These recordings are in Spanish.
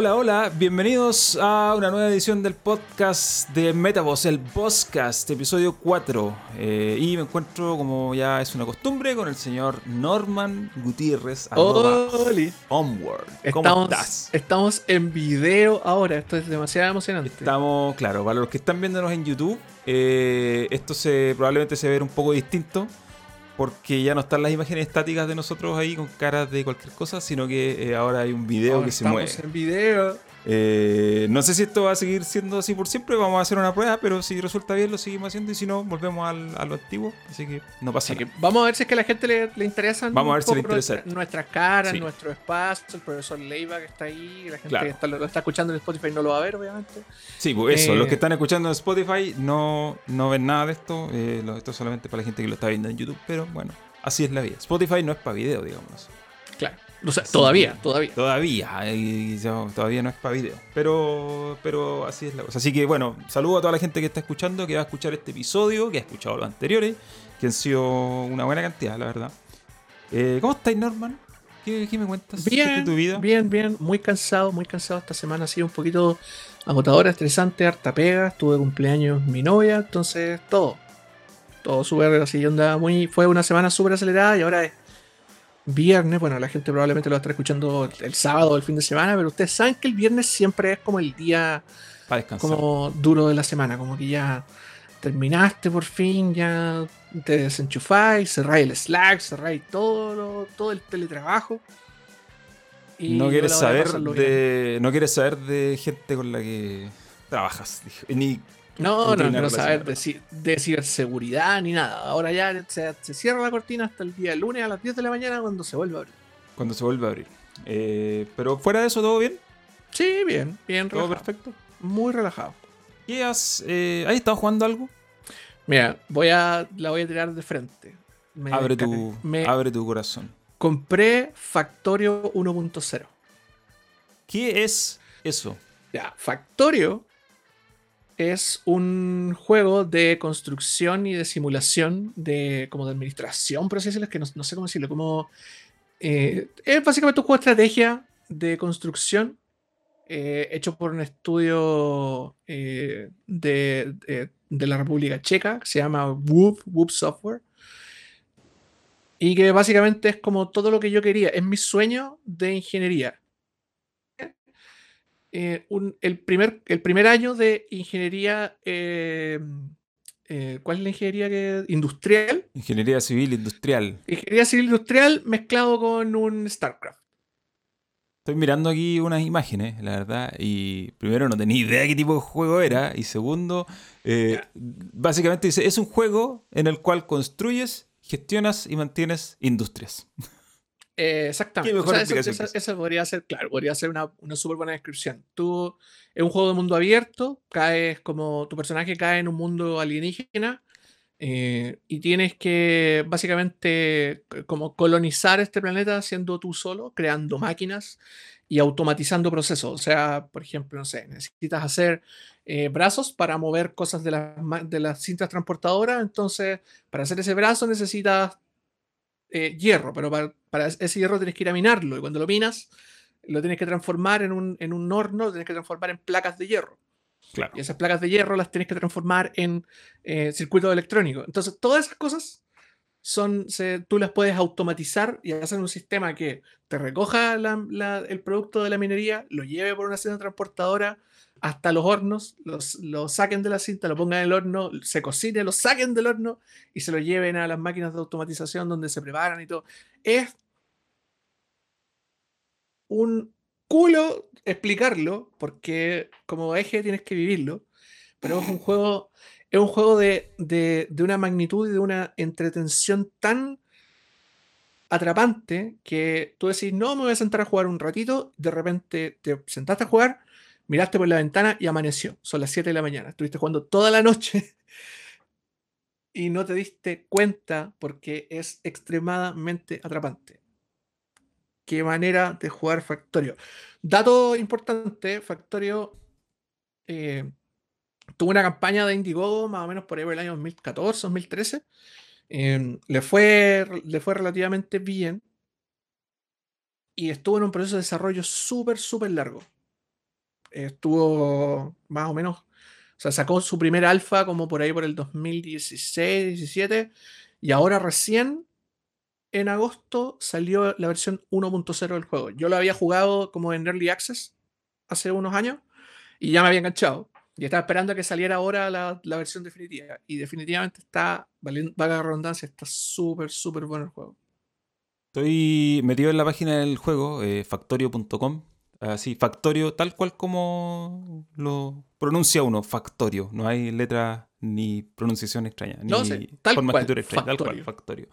Hola, hola, bienvenidos a una nueva edición del podcast de Metavoz, el Bosscast, episodio 4. Eh, y me encuentro, como ya es una costumbre, con el señor Norman Gutiérrez. Oli. Onward. ¿Cómo Estamos, estás? estamos en video ahora, esto es demasiado emocionante. Estamos, claro, para los que están viéndonos en YouTube, eh, esto se probablemente se ve un poco distinto. Porque ya no están las imágenes estáticas de nosotros ahí con caras de cualquier cosa, sino que eh, ahora hay un video Ahora que se estamos mueve. en video. Eh, no sé si esto va a seguir siendo así por siempre, vamos a hacer una prueba, pero si resulta bien lo seguimos haciendo y si no, volvemos al- a lo antiguo, así que no pasa Así que nada. vamos a ver si es que a la gente le, le interesan Vamos a ver si le interesa. nuestra- nuestras caras, Sí. nuestro espacio, el profesor Leiva que está ahí, la gente Claro. que está- lo, lo está escuchando en Spotify no lo va a ver, obviamente. Sí, pues eso, Eh, los que están escuchando en Spotify no, no ven nada de esto, eh, esto es solamente para la gente que lo está viendo en YouTube, pero bueno, así es la vida. Spotify no es para video, digamos. O sea, todavía, todavía. Todavía, y yo- todavía no es para video. Pero, pero así es la cosa. Así que bueno, saludo a toda la gente que está escuchando, que va a escuchar este episodio, que ha escuchado los anteriores, que han sido una buena cantidad, la verdad. Eh, ¿Cómo estáis, Norman? ¿Qué, qué me cuentas de Bien, tu vida? bien, bien, muy cansado, muy cansado. Esta semana ha sido un poquito agotadora, estresante, harta pega. Tuve cumpleaños mi novia, entonces todo. Todo súper así, onda muy. Fue una semana súper acelerada y ahora es viernes. Bueno, la gente probablemente lo va a estar escuchando el, sábado o el fin de semana, pero ustedes saben que el viernes siempre es como el día Para descansar. como duro de la semana, como que ya terminaste por fin, ya te desenchufáis, cerráis el Slack, cerráis todo, lo- todo el teletrabajo. Y no yo quieres saber bien. de. No quieres saber de gente con la que trabajas. Ni No, no, no saber relacionada. de, ci- de ciberseguridad ni nada. Ahora ya se, se cierra la cortina hasta el día lunes a las 10 de la mañana cuando se vuelve a abrir. cuando se vuelve a abrir. Eh, pero fuera de eso, ¿todo bien? Sí, bien, bien ¿Todo relajado. perfecto? Muy relajado. ¿Qué has, eh, ¿Has estado jugando algo? Mira, voy a, la voy a tirar de frente. Me Abre tu, me abre tu corazón. compré Factorio 1.0. ¿Qué es eso? Ya, Factorio es un juego de construcción y de simulación, de como de administración, por así decirlo, que no, sé cómo decirlo, como... eh, es básicamente un juego de estrategia de construcción eh, hecho por un estudio eh, de, de- de la República Checa, que se llama Whoop, Whoop Software. Y que básicamente es como todo lo que yo quería, es mi sueño de ingeniería eh, un- el, primer, el primer año de ingeniería. eh, eh, ¿Cuál es la ingeniería que, industrial? Ingeniería civil industrial. Ingeniería civil industrial mezclado con un StarCraft. Estoy mirando aquí unas imágenes, la verdad, y primero no tenía idea qué tipo de juego era, y segundo, eh, básicamente dice, es un juego en el cual construyes, gestionas y mantienes industrias. Eh, exactamente. O sea, eso, esa. eso podría ser, claro, podría ser una, una súper buena descripción. Tú, es un juego de mundo abierto, caes como, tu personaje cae en un mundo alienígena eh, y tienes que básicamente como colonizar este planeta siendo tú solo, creando máquinas y automatizando procesos. O sea, por ejemplo, no sé, necesitas hacer eh, brazos para mover cosas de ma- de las cintas transportadoras, entonces para hacer ese brazo necesitas eh, hierro, pero para, para ese hierro tienes que ir a minarlo y cuando lo minas lo tienes que transformar en un, en un horno, lo tienes que transformar en placas de hierro. Claro. Y esas placas de hierro las tienes que transformar en eh, circuitos electrónicos. Entonces, todas esas cosas son, se- tú las puedes automatizar y hacer un sistema que te recoja la- la- el producto de la minería, lo lleve por una cinta transportadora hasta los hornos, los, lo saquen de la cinta, lo pongan en el horno, se cocine, lo saquen del horno y se lo lleven a las máquinas de automatización donde se preparan y todo. Es un culo explicarlo, porque como eje tienes que vivirlo, pero es un juego, es un juego de, de- de una magnitud y de una entretención tan atrapante que tú decís, no, me voy a sentar a jugar un ratito, de repente te sentaste a jugar, miraste por la ventana y amaneció, son las 7 de la mañana, estuviste jugando toda la noche y no te diste cuenta porque es extremadamente atrapante. Qué manera de jugar Factorio. Dato importante, Factorio eh, tuvo una campaña de Indiegogo más o menos por ahí por el año 2014, 2013. eh, le, fue, le fue relativamente bien y estuvo en un proceso de desarrollo súper, súper largo. Estuvo más o menos, o sea, sacó su primer alfa como por ahí por el 2016, 17, y ahora recién en agosto salió la versión 1.0 del juego. Yo lo había jugado como en Early Access hace unos años y ya me había enganchado. Y estaba esperando a que saliera ahora la, versión definitiva. Y definitivamente está, vaga redundancia, está súper, súper bueno el juego. Estoy metido en la página del juego, eh, factorio.com. Así, Factorio, tal cual como lo pronuncia uno, Factorio. No hay letra ni pronunciación extraña, ni forma de escritura extraña, tal cual, Factorio.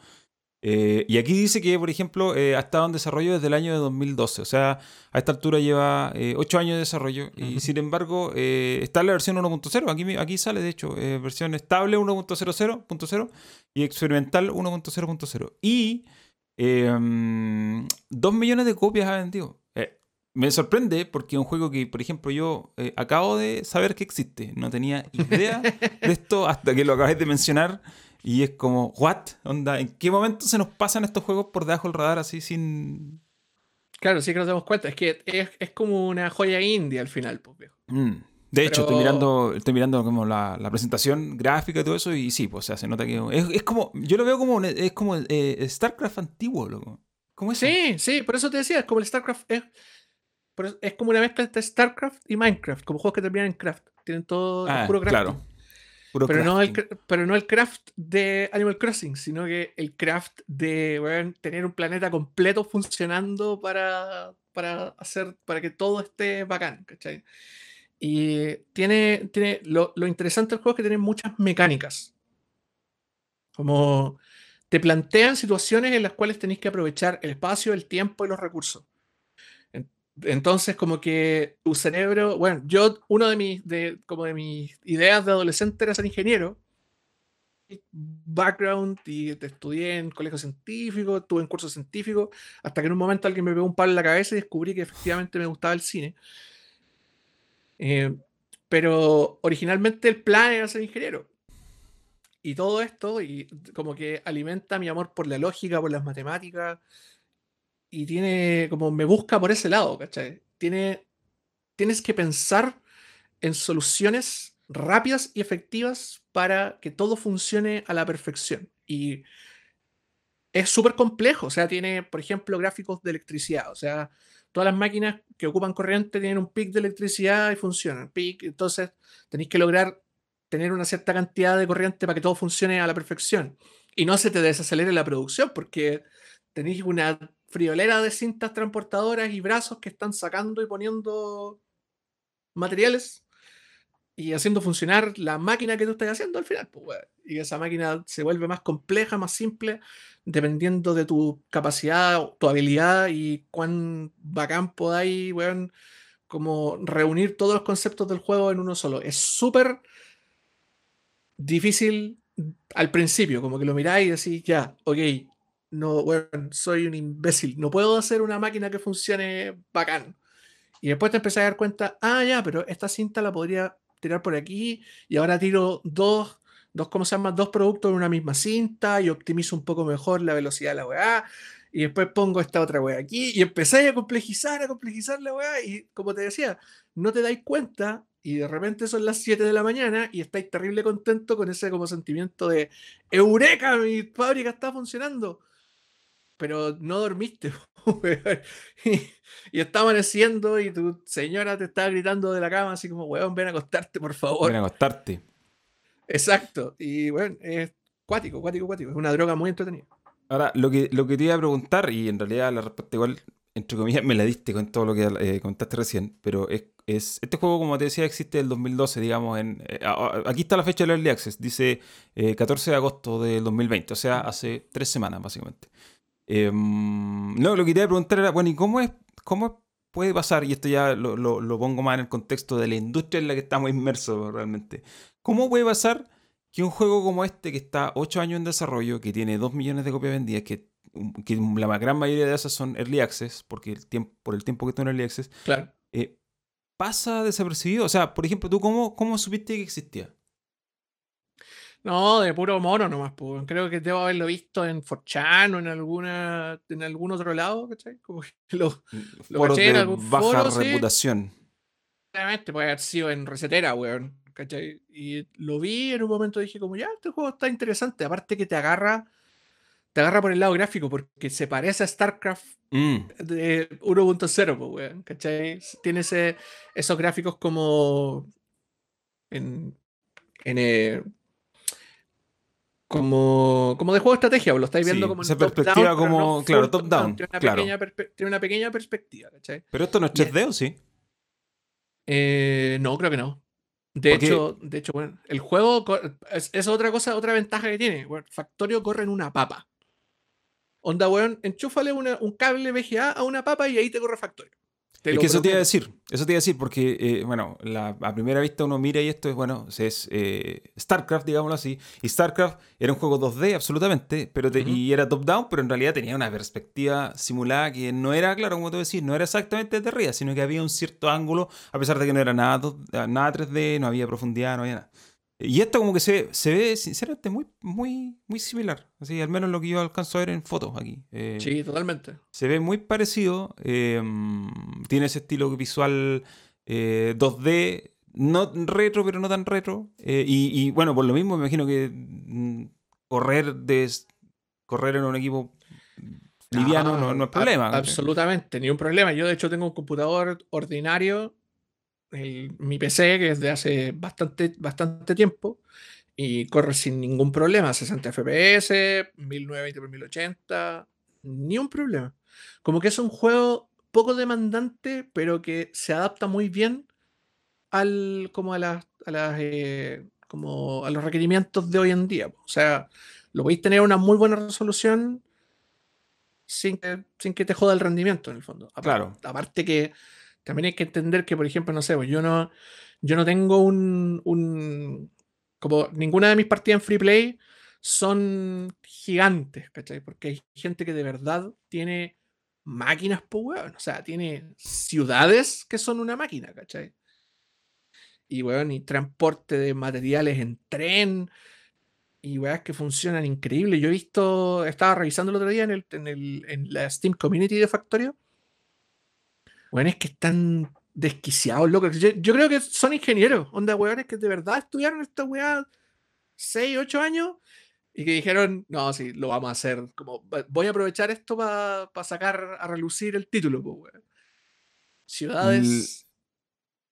Eh, y aquí dice que, por ejemplo, eh, ha estado en desarrollo desde el año de 2012. O sea, a esta altura lleva eh, 8 años de desarrollo. Y sin embargo, eh, está en la versión 1.0. Aquí, aquí sale, de hecho, versión estable 1.00.0 y experimental 1.0.0. Y 2 em, millones de copias ha vendido. Me sorprende porque es un juego que, por ejemplo, yo acabo de saber que existe. No tenía idea de esto hasta que lo acabé de mencionar. Y es como, ¿what? Onda, ¿en qué momento se nos pasan estos juegos por debajo del radar así sin. Claro, sí que nos damos cuenta. Es que es, como una joya india al final, pues, viejo. Mm. De hecho, estoy mirando, estoy mirando como la, presentación gráfica y todo eso, y sí, pues se nota que es, como, yo lo veo como es como eh, StarCraft antiguo, loco. ¿Cómo es Sí, sí, por eso te decía, es como el StarCraft, es, es como una mezcla entre StarCraft y Minecraft, como juegos que terminan en craft. Tienen todo ah, puro craft. Claro pero, no el, pero no el craft de Animal Crossing, sino que el craft de tener un planeta completo funcionando para, para, hacer, para que todo esté bacán, ¿cachai? Y tiene, tiene lo, lo interesante del juego es que tiene muchas mecánicas. Como te plantean situaciones en las cuales tenéis que aprovechar el espacio, el tiempo y los recursos. Entonces, como que tu cerebro, bueno, yo, uno de mis, de, como de mis ideas de adolescente era ser ingeniero. Background y te estudié en colegio científico, estuve en curso científico, hasta que en un momento alguien me pegó un palo en la cabeza y descubrí que efectivamente me gustaba el cine. Eh, pero originalmente el plan era ser ingeniero. Y todo esto, y como que alimenta mi amor por la lógica, por las matemáticas, y tiene, como me busca por ese lado, ¿cachai? Tiene, tienes que pensar en soluciones rápidas y efectivas para que todo funcione a la perfección. Y es súper complejo, o sea, tiene, por ejemplo, gráficos de electricidad, o sea, todas las máquinas que ocupan corriente tienen un pic de electricidad y funcionan, pic, entonces tenéis que lograr tener una cierta cantidad de corriente para que todo funcione a la perfección y no se te desacelere la producción porque tenéis una friolera de cintas transportadoras y brazos que están sacando y poniendo materiales y haciendo funcionar la máquina que tú estás haciendo al final. Pues, y esa máquina se vuelve más compleja, más simple, dependiendo de tu capacidad, tu habilidad y cuán bacán podáis, como reunir todos los conceptos del juego en uno solo. Es súper difícil al principio, como que lo miráis y decís, ya, ok, no, bueno, soy un imbécil, no puedo hacer una máquina que funcione bacán. Y después te empecé a dar cuenta, ah, ya, pero esta cinta la podría tirar por aquí y ahora tiro dos, dos, ¿cómo se llama? Dos productos en una misma cinta y optimizo un poco mejor la velocidad de la weá. Y después pongo esta otra weá aquí y empecé a complejizar, a complejizar la weá. Y como te decía, no te dais cuenta y de repente son las 7 de la mañana y estáis terrible contento con ese como sentimiento de Eureka, mi fábrica está funcionando pero no dormiste. y, está amaneciendo y tu señora te está gritando de la cama así como, weón, ven a acostarte, por favor. Ven a acostarte. Exacto. Y bueno, es cuático, cuático, cuático. Es una droga muy entretenida. Ahora, lo que, lo que te iba a preguntar, y en realidad la respuesta igual, entre comillas, me la diste con todo lo que eh, contaste recién, pero es, es, este juego, como te decía, existe del 2012, digamos, en, eh, aquí está la fecha del Early Access, dice 14 eh, de agosto del 2020, o sea, hace tres semanas, básicamente. Em, no, lo que quería preguntar era, bueno, ¿y cómo es, cómo puede pasar? Y esto ya lo, lo, pongo más en el contexto de la industria en la que estamos inmersos realmente. ¿Cómo puede pasar que un juego como este, que está 8 años en desarrollo, que tiene 2 millones de copias vendidas, que, que la gran mayoría de esas son early access, porque el tiempo, por el tiempo que está en early access, claro. Eh, pasa desapercibido? O sea, por ejemplo, ¿tú cómo, cómo supiste que existía? No, de puro mono nomás, pues. Creo que debo haberlo visto en Forchan o en alguna en algún otro lado, ¿cachai? Como que lo, mm, lo caché en algún baja reputación. Obviamente puede haber sido en recetera, weón. ¿cachai? Y lo vi en un momento dije como, ya, este juego está interesante. Aparte que te agarra, te agarra por el lado gráfico, porque se parece a StarCraft Mm, de 1.0, pues, weón, ¿cachai? Tiene ese, esos gráficos como en, en eh, como, como de juego de estrategia, pues, lo estáis viendo Sí, como en esa perspectiva pero como- no claro, top-down, Tiene una, claro. pequeña perspe- tiene una pequeña perspectiva, ¿cachai? Pero esto no es Y es- 3D, ¿o sí? Eh, no, creo que no. De Porque- hecho, de hecho, bueno, el juego es, es otra cosa, otra ventaja que tiene. Bueno, Factorio corre en una papa. Onda, weón, enchúfale una- un cable VGA a una papa y ahí te corre Factorio. Te Es que eso te iba a decir, eso te iba a decir, porque, eh, bueno, la- a primera vista uno mira y esto es, bueno, es eh, StarCraft, digámoslo así, y StarCraft era un juego 2D absolutamente, pero te- Ujú. y era top-down, pero en realidad tenía una perspectiva simulada que no era, claro, como tú decís, no era exactamente desde arriba, sino que había un cierto ángulo, a pesar de que no era nada, nada 3D, no había profundidad, no había nada. Y esto como que se, se ve, sinceramente, muy, muy, muy similar, así, al menos lo que yo alcanzo a ver en fotos aquí. Eh, Sí, totalmente. se ve muy parecido. eh, tiene ese estilo visual eh, 2D, no retro, pero no tan retro. eh, y, y, bueno, por lo mismo me imagino que mm, correr, de, correr en un equipo liviano no, no es problema. Absolutamente, ni un problema. Yo, de hecho, tengo un computador ordinario, el- mi PC, que es de hace bastante, bastante tiempo, y corre sin ningún problema. 60 FPS, 1920 x 1080, ni un problema. Como que es un juego poco demandante, pero que se adapta muy bien al, como a las, a las, eh, como a los requerimientos de hoy en día. O sea, lo podéis tener una muy buena resolución sin que, sin que te joda el rendimiento en el fondo. Claro. Aparte que también hay que entender que, por ejemplo, no sé, pues yo no, yo no tengo un, Como ninguna de mis partidas en free play son gigantes, ¿cachai? Porque hay gente que de verdad tiene máquinas, pues, weón. O sea, tiene ciudades que son una máquina, ¿cachai? Y, weón, y transporte de materiales en tren. Y weas que funcionan increíble. Yo he visto, estaba revisando el otro día en, el, en, el- en la Steam Community de Factorio. Weones que están desquiciados, locos. Yo, yo creo que son ingenieros, onda weones que de verdad estudiaron esta weá 6, 8 años y que dijeron, no, sí, lo vamos a hacer. Como "Va- voy a aprovechar esto para sacar a relucir el título, pues, weón. Ciudades.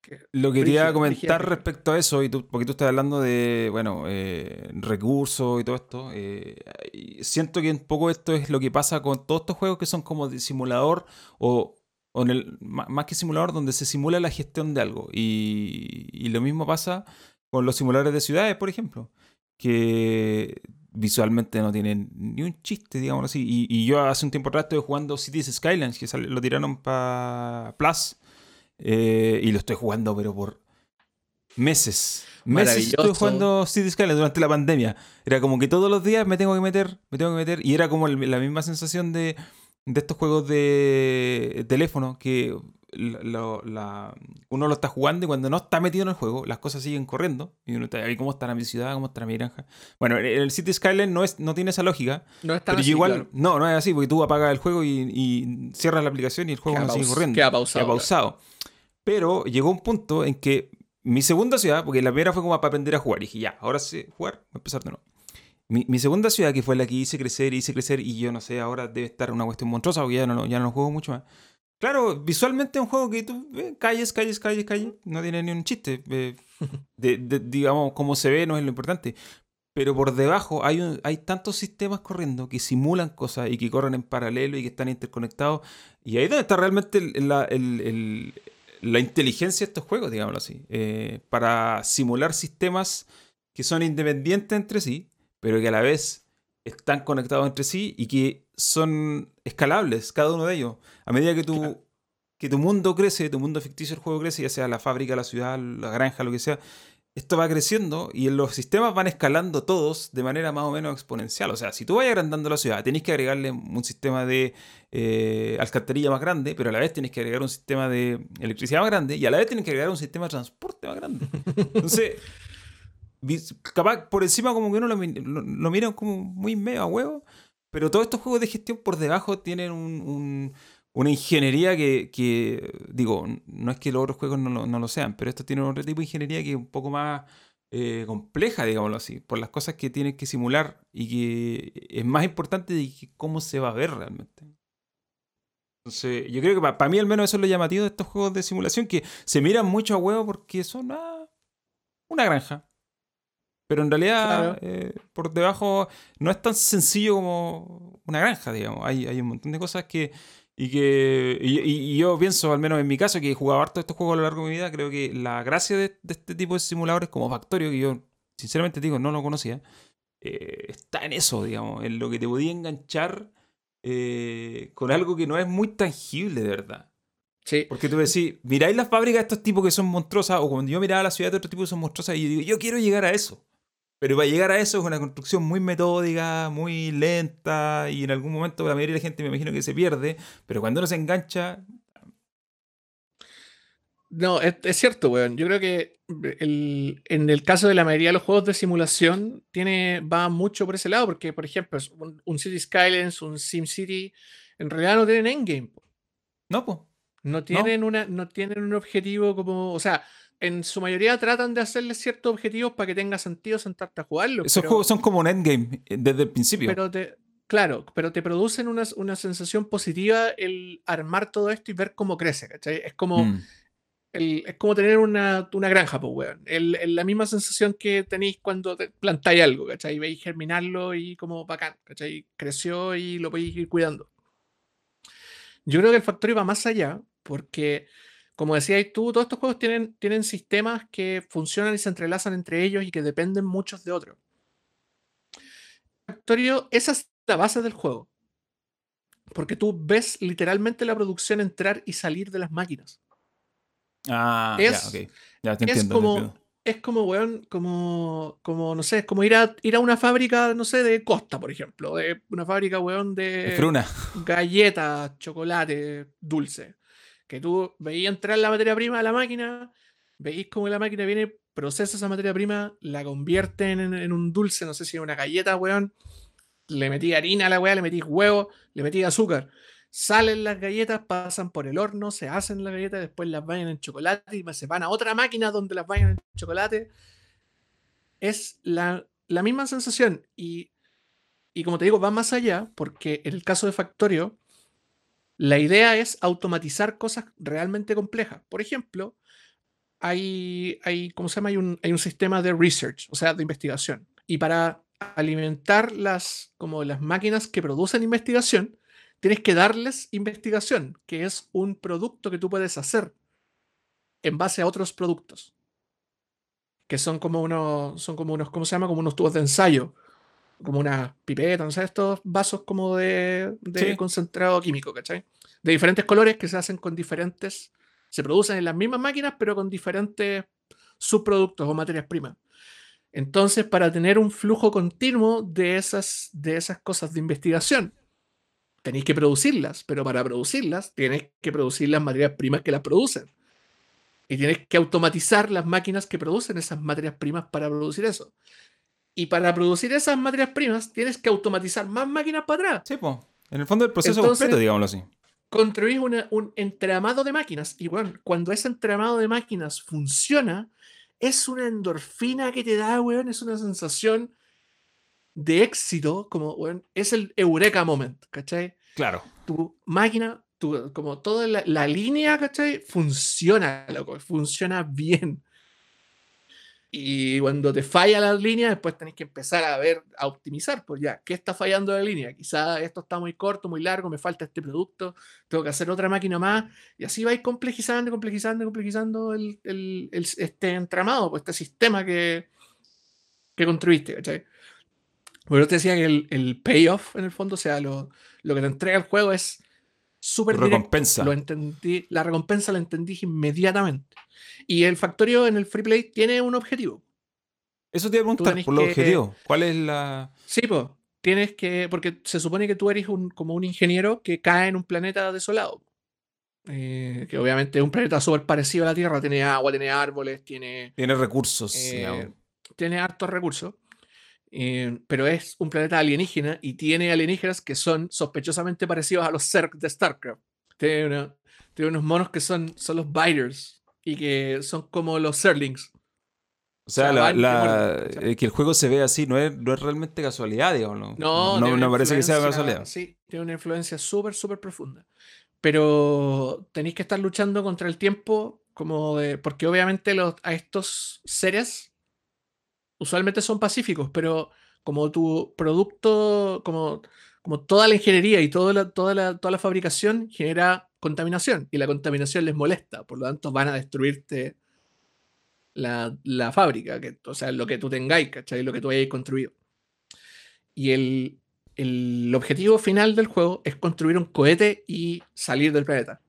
que- Lo que te iba a Brígido, comentar respecto a eso, y tú, porque tú estás hablando de, bueno, eh, recursos y todo esto, eh, y siento que un poco esto es lo que pasa con todos estos juegos que son como de simulador o, o en el, má- más que simulador, donde se simula la gestión de algo. Y, y lo mismo pasa con los simuladores de ciudades, por ejemplo, que visualmente no tienen ni un chiste, digamos así. Y, y yo hace un tiempo atrás estuve jugando Cities Skylines, que sale- lo tiraron para Plus. Eh, y lo estoy jugando, pero por meses. Meses estuve jugando City Skylines durante la pandemia. Era como que todos los días me tengo que meter, me tengo que meter. Y era como el- la misma sensación de, de estos juegos de teléfono que lo- la- uno lo está jugando y cuando no está metido en el juego, las cosas siguen corriendo. Y uno está ahí, ¿cómo estará mi ciudad? ¿Cómo estará mi granja? Bueno, el- City Skyline no, es, no tiene esa lógica. No es tan Pero así, igual, claro. no, no es así, porque tú apagas el juego y, y cierras la aplicación y el juego Queda no sigue corriendo. queda pausado, Queda pausado. Pero llegó un punto en que mi segunda ciudad, porque la primera fue como para aprender a jugar, y dije, ya, ahora sé jugar, voy a empezar de nuevo. Mi, mi segunda ciudad, que fue la que hice crecer, hice crecer, y yo no sé, ahora debe estar una cuestión monstruosa, porque ya no, ya no juego mucho más. Claro, visualmente es un juego que tú eh, calles, calles, calles, calles, no tiene ni un chiste. eh, de- de- digamos, cómo se ve no es lo importante. Pero por debajo hay, un- hay tantos sistemas corriendo que simulan cosas y que corren en paralelo y que están interconectados. Y ahí es donde está realmente el- la, el- el- la inteligencia de estos juegos, digámoslo así. eh, para simular sistemas que son independientes entre sí, pero que a la vez están conectados entre sí y que son escalables, cada uno de ellos. A medida que tu, Claro. que tu mundo crece, tu mundo ficticio del juego crece, ya sea la fábrica, la ciudad, la granja, lo que sea, esto va creciendo y los sistemas van escalando todos de manera más o menos exponencial. O sea, si tú vas agrandando la ciudad, tenéis que agregarle un sistema de eh, alcantarilla más grande, pero a la vez tienes que agregar un sistema de electricidad más grande y a la vez tienes que agregar un sistema de transporte más grande. Entonces, capaz por encima como que uno lo, lo, lo mira como muy medio a huevo, pero todos estos juegos de gestión por debajo tienen un, un- una ingeniería que, digo, no es que los otros juegos no, lo sean, pero esto tiene otro tipo de ingeniería que es un poco más eh, compleja, digámoslo así, por las cosas que tienes que simular y que es más importante de cómo se va a ver realmente. Entonces, yo creo que para, mí al menos eso es lo llamativo de estos juegos de simulación, que se miran mucho a huevo porque son una granja. Pero en realidad, eh, por debajo no es tan sencillo como una granja, digamos. Hay, hay un montón de cosas que, y que y, yo pienso, al menos en mi caso, que he jugado harto estos juegos a lo largo de mi vida, creo que la gracia de, este tipo de simuladores como Factorio, que yo sinceramente digo no lo conocía, eh, está en eso, digamos, en lo que te podía enganchar eh, con algo que no es muy tangible, de verdad. Sí. Porque tú decís, miráis las fábricas de estos tipos que son monstruosas, o cuando yo miraba la ciudad de otros tipos que son monstruosas, y yo digo, yo quiero llegar a eso. Pero para llegar a eso es una construcción muy metódica, muy lenta y en algún momento la mayoría de la gente me imagino que se pierde, pero cuando uno se engancha... No, es, cierto, weón. Yo creo que en el caso de la mayoría de los juegos de simulación tiene, va mucho por ese lado, porque por ejemplo un, City Skylines, un Sim City, en realidad no tienen endgame. No, pues. No tienen, Una, no tienen un objetivo como, o sea, en su mayoría tratan de hacerle ciertos objetivos para que tenga sentido sentarte a jugarlo. Esos juegos son como un endgame eh, desde el principio. Pero te, claro, pero te producen una, sensación positiva el armar todo esto y ver cómo crece, ¿cachai? Es como, mm. es como tener una, granja, pues, weón. El, la misma sensación que tenéis cuando plantáis algo, ¿cachai? Veis germinarlo y como bacán, ¿cachai? Creció y lo podéis ir cuidando. Yo creo que el Factory va más allá porque como decías tú, todos estos juegos tienen, tienen sistemas que funcionan y se entrelazan entre ellos y que dependen muchos de otros. Esa es la base del juego. Porque tú ves literalmente la producción entrar y salir de las máquinas. Ah, es, ya, Ya te entiendo. Es como, es como, weón, como, como, no sé, es como ir a, ir a una fábrica, no sé, de Costa, por ejemplo. De una fábrica, weón, de, de galletas, chocolate, dulce que tú veías entrar la materia prima a la máquina, veis cómo la máquina viene, procesa esa materia prima, la convierte en, un dulce, no sé si en una galleta, weón, le metí harina a la weá, le metí huevo, le metí azúcar. Salen las galletas, pasan por el horno, se hacen las galletas, después las vayan en chocolate y se van a otra máquina donde las vayan en chocolate. Es la, misma sensación y, y como te digo, va más allá porque en el caso de Factorio, la idea es automatizar cosas realmente complejas. Por ejemplo, hay, hay, ¿cómo se llama? Hay un, hay un sistema de research, o sea, de investigación. Y para alimentar las, como las máquinas que producen investigación, tienes que darles investigación, que es un producto que tú puedes hacer en base a otros productos. Que son como unos, son como unos, ¿cómo se llama? Como unos tubos de ensayo como una pipeta, no sé, estos vasos como de, concentrado químico, ¿cachai? De diferentes colores que se hacen con diferentes, se producen en las mismas máquinas, pero con diferentes subproductos o materias primas. Entonces, para tener un flujo continuo de esas, de esas cosas de investigación, tenéis que producirlas, pero para producirlas tienes que producir las materias primas que las producen. Y tienes que automatizar las máquinas que producen esas materias primas para producir eso. Y para producir esas materias primas tienes que automatizar más máquinas para atrás. Sí, pues. En el fondo del proceso completo, digámoslo así. Construís un entramado de máquinas. Y bueno, cuando ese entramado de máquinas funciona, es una endorfina que te da, weón. Es una sensación de éxito, como, weón, es el eureka moment, ¿cachai? Claro. Tu máquina, tu, como toda la, la línea, ¿cachai? Funciona, loco, funciona bien. Y cuando te falla la línea, después tenés que empezar a ver, a optimizar, pues ya, ¿qué está fallando la línea? Quizá esto está muy corto, muy largo, me falta este producto, tengo que hacer otra máquina más, y así vais complejizando, complejizando, complejizando el, el, este entramado, pues este sistema que, que construiste, ¿cachai? Bueno, te decía que el, el, payoff, en el fondo, o sea, lo, lo que te entrega el juego es súper recompensa. Lo entendí, la recompensa la entendí inmediatamente. Y el Factorio en el Free Play tiene un objetivo. Eso te iba a preguntar, por los objetivos. ¿Cuál es la...? Sí, pues, tienes que... Porque se supone que tú eres un, como un ingeniero que cae en un planeta desolado. Eh, que obviamente es un planeta súper parecido a la Tierra. Tiene agua, tiene árboles, tiene... Tiene recursos, eh, Tiene hartos recursos. Eh, pero es un planeta alienígena y tiene alienígenas que son sospechosamente parecidos a los Zerg de StarCraft. Tiene, unos monos que son, son los biters y que son como los serlings. O sea, que el juego se ve así no es, no es realmente casualidad, digamos. No, no, no, parece que sea casualidad. Sí, tiene una influencia súper, súper profunda. Pero tenéis que estar luchando contra el tiempo, como de. Porque obviamente los, a estos seres usualmente son pacíficos, pero como tu producto, como, como toda la ingeniería y toda la, toda, la, toda la fabricación genera contaminación y la contaminación les molesta, por lo tanto van a destruirte la, la fábrica, que, o sea, lo que tú tengáis, ¿cachai? Lo que tú hayáis construido. Y el, el objetivo final del juego es construir un cohete y salir del planeta.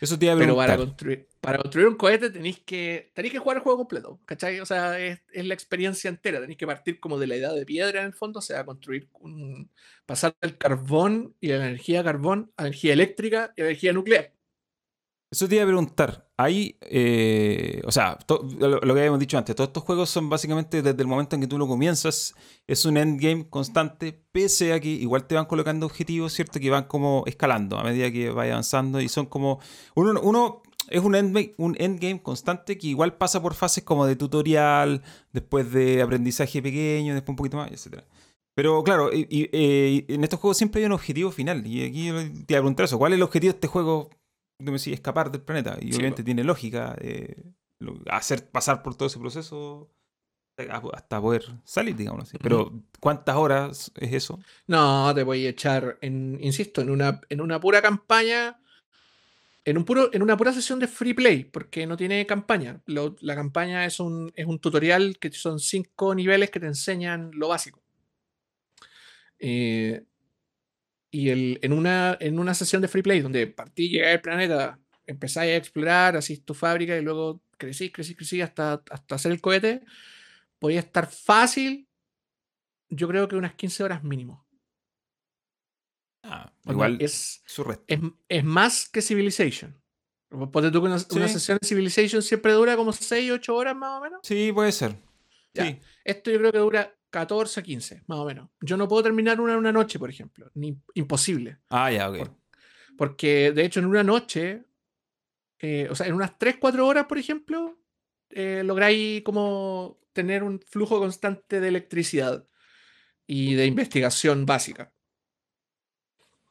Eso te iba a Pero para construir, para construir un cohete tenéis que, tenéis que jugar el juego completo, ¿cachai? O sea, es, la experiencia entera. Tenéis que partir como de la edad de piedra en el fondo, o sea, construir un, pasar del carbón y la energía carbón a energía eléctrica y energía nuclear. Eso te iba a preguntar. Ahí, eh, o sea, lo, que habíamos dicho antes, todos estos juegos son básicamente desde el momento en que tú lo comienzas, es un endgame constante, pese a que igual te van colocando objetivos, ¿cierto? Que van como escalando a medida que vaya avanzando y son como. Uno, uno es un endgame, un endgame constante que igual pasa por fases como de tutorial, después de aprendizaje pequeño, después un poquito más, etc. Pero claro, y, eh, en estos juegos siempre hay un objetivo final. Y aquí te iba a preguntar eso: ¿cuál es el objetivo de este juego me decís, escapar del planeta. Y obviamente tiene lógica eh, hacer pasar por todo ese proceso hasta poder salir, digamos así. Pero, ¿cuántas horas es eso? No, te voy a echar, en, insisto, en una, en una pura campaña, en, un puro, en una pura sesión de free play, porque no tiene campaña. la campaña es un, es un tutorial que son cinco niveles que te enseñan lo básico. Eh, y el, en, una, en una sesión de free play donde partí, llegué al planeta, empezáis a explorar, así tu fábrica y luego crecí, crecí, crecí hasta, hasta hacer el cohete, podía estar fácil, yo creo que unas 15 horas mínimo. Ah, igual es, es, es, más que Civilization. Ponte tú que una, sesión de Civilization siempre dura como 6, 8 horas más o menos. Sí, puede ser. Sí. Esto yo creo que dura 14, 15, más o menos. Yo no puedo terminar una en una noche, por ejemplo. Ni, imposible. Ah, ya, ok. porque de hecho en una noche, eh, o sea, en unas 3, 4 horas, por ejemplo, eh, lográis como tener un flujo constante de electricidad y de investigación básica.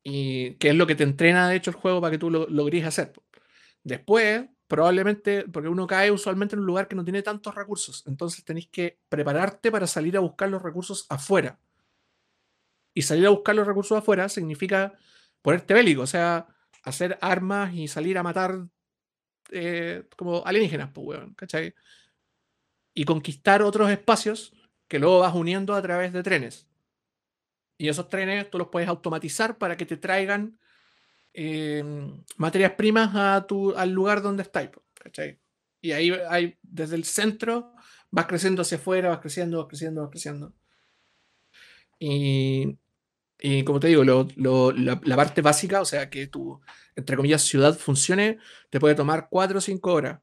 Y que es lo que te entrena, de hecho, el juego para que tú lo logres hacer. Después, probablemente, porque uno cae usualmente en un lugar que no tiene tantos recursos, entonces tenéis que prepararte para salir a buscar los recursos afuera. Y salir a buscar los recursos afuera significa ponerte bélico, o sea, hacer armas y salir a matar eh, como alienígenas, pues, weón, ¿cachai? Y conquistar otros espacios que luego vas uniendo a través de trenes. Y esos trenes tú los puedes automatizar para que te traigan Em, materias primas a tu, al lugar donde estáis. Y ahí hay, desde el centro vas creciendo hacia afuera, vas creciendo, vas creciendo, vas creciendo. Y, como te digo, la, parte básica, o sea, que tu, entre comillas, ciudad funcione, te puede tomar 4 o 5 horas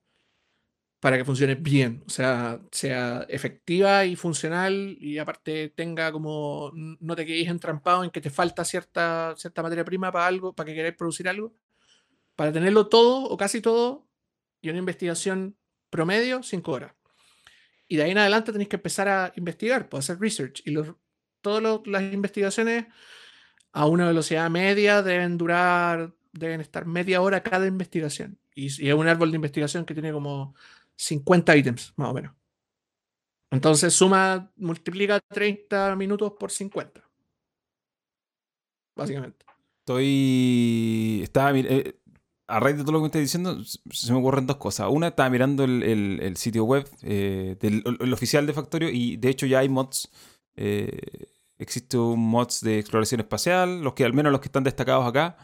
para que funcione bien, o sea, sea efectiva y funcional y aparte tenga como, no te quedes entrampado en que te falta cierta, cierta materia prima para algo, para que queráis producir algo, para tenerlo todo o casi todo y una investigación promedio, 5 horas. Y de ahí en adelante tenéis que empezar a investigar, pues hacer research. Y los, todas las investigaciones a una velocidad media deben durar, deben estar media hora cada investigación. Y, y es un árbol de investigación que tiene como 50 ítems, más o menos. Entonces suma, multiplica 30 minutos por 50. Básicamente. Estoy. Estaba. Eh, a raíz de todo lo que me estás diciendo, se me ocurren dos cosas. Una, estaba mirando el, sitio web eh, del el oficial de Factorio y de hecho ya hay mods. Eh, existe un mods de exploración espacial, los que al menos los que están destacados acá.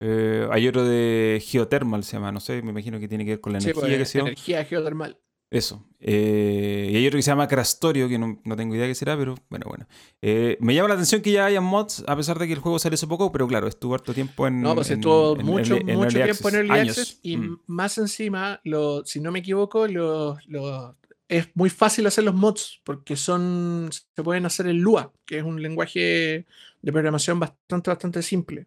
Eh, hay otro de geothermal, se llama, no sé, me imagino que tiene que ver con la energía pues, que Energía geothermal. Eso. Eh, y hay otro que se llama Crastorio, que no, tengo idea qué será, pero bueno, bueno. Eh, me llama la atención que ya haya mods, a pesar de que el juego sale hace poco, pero claro, estuvo harto tiempo en. No, pues estuvo mucho, mucho tiempo en Early Access y mm. más encima, lo, si no me equivoco, lo, es muy fácil hacer los mods porque son se pueden hacer en Lua, que es un lenguaje de programación bastante, bastante simple.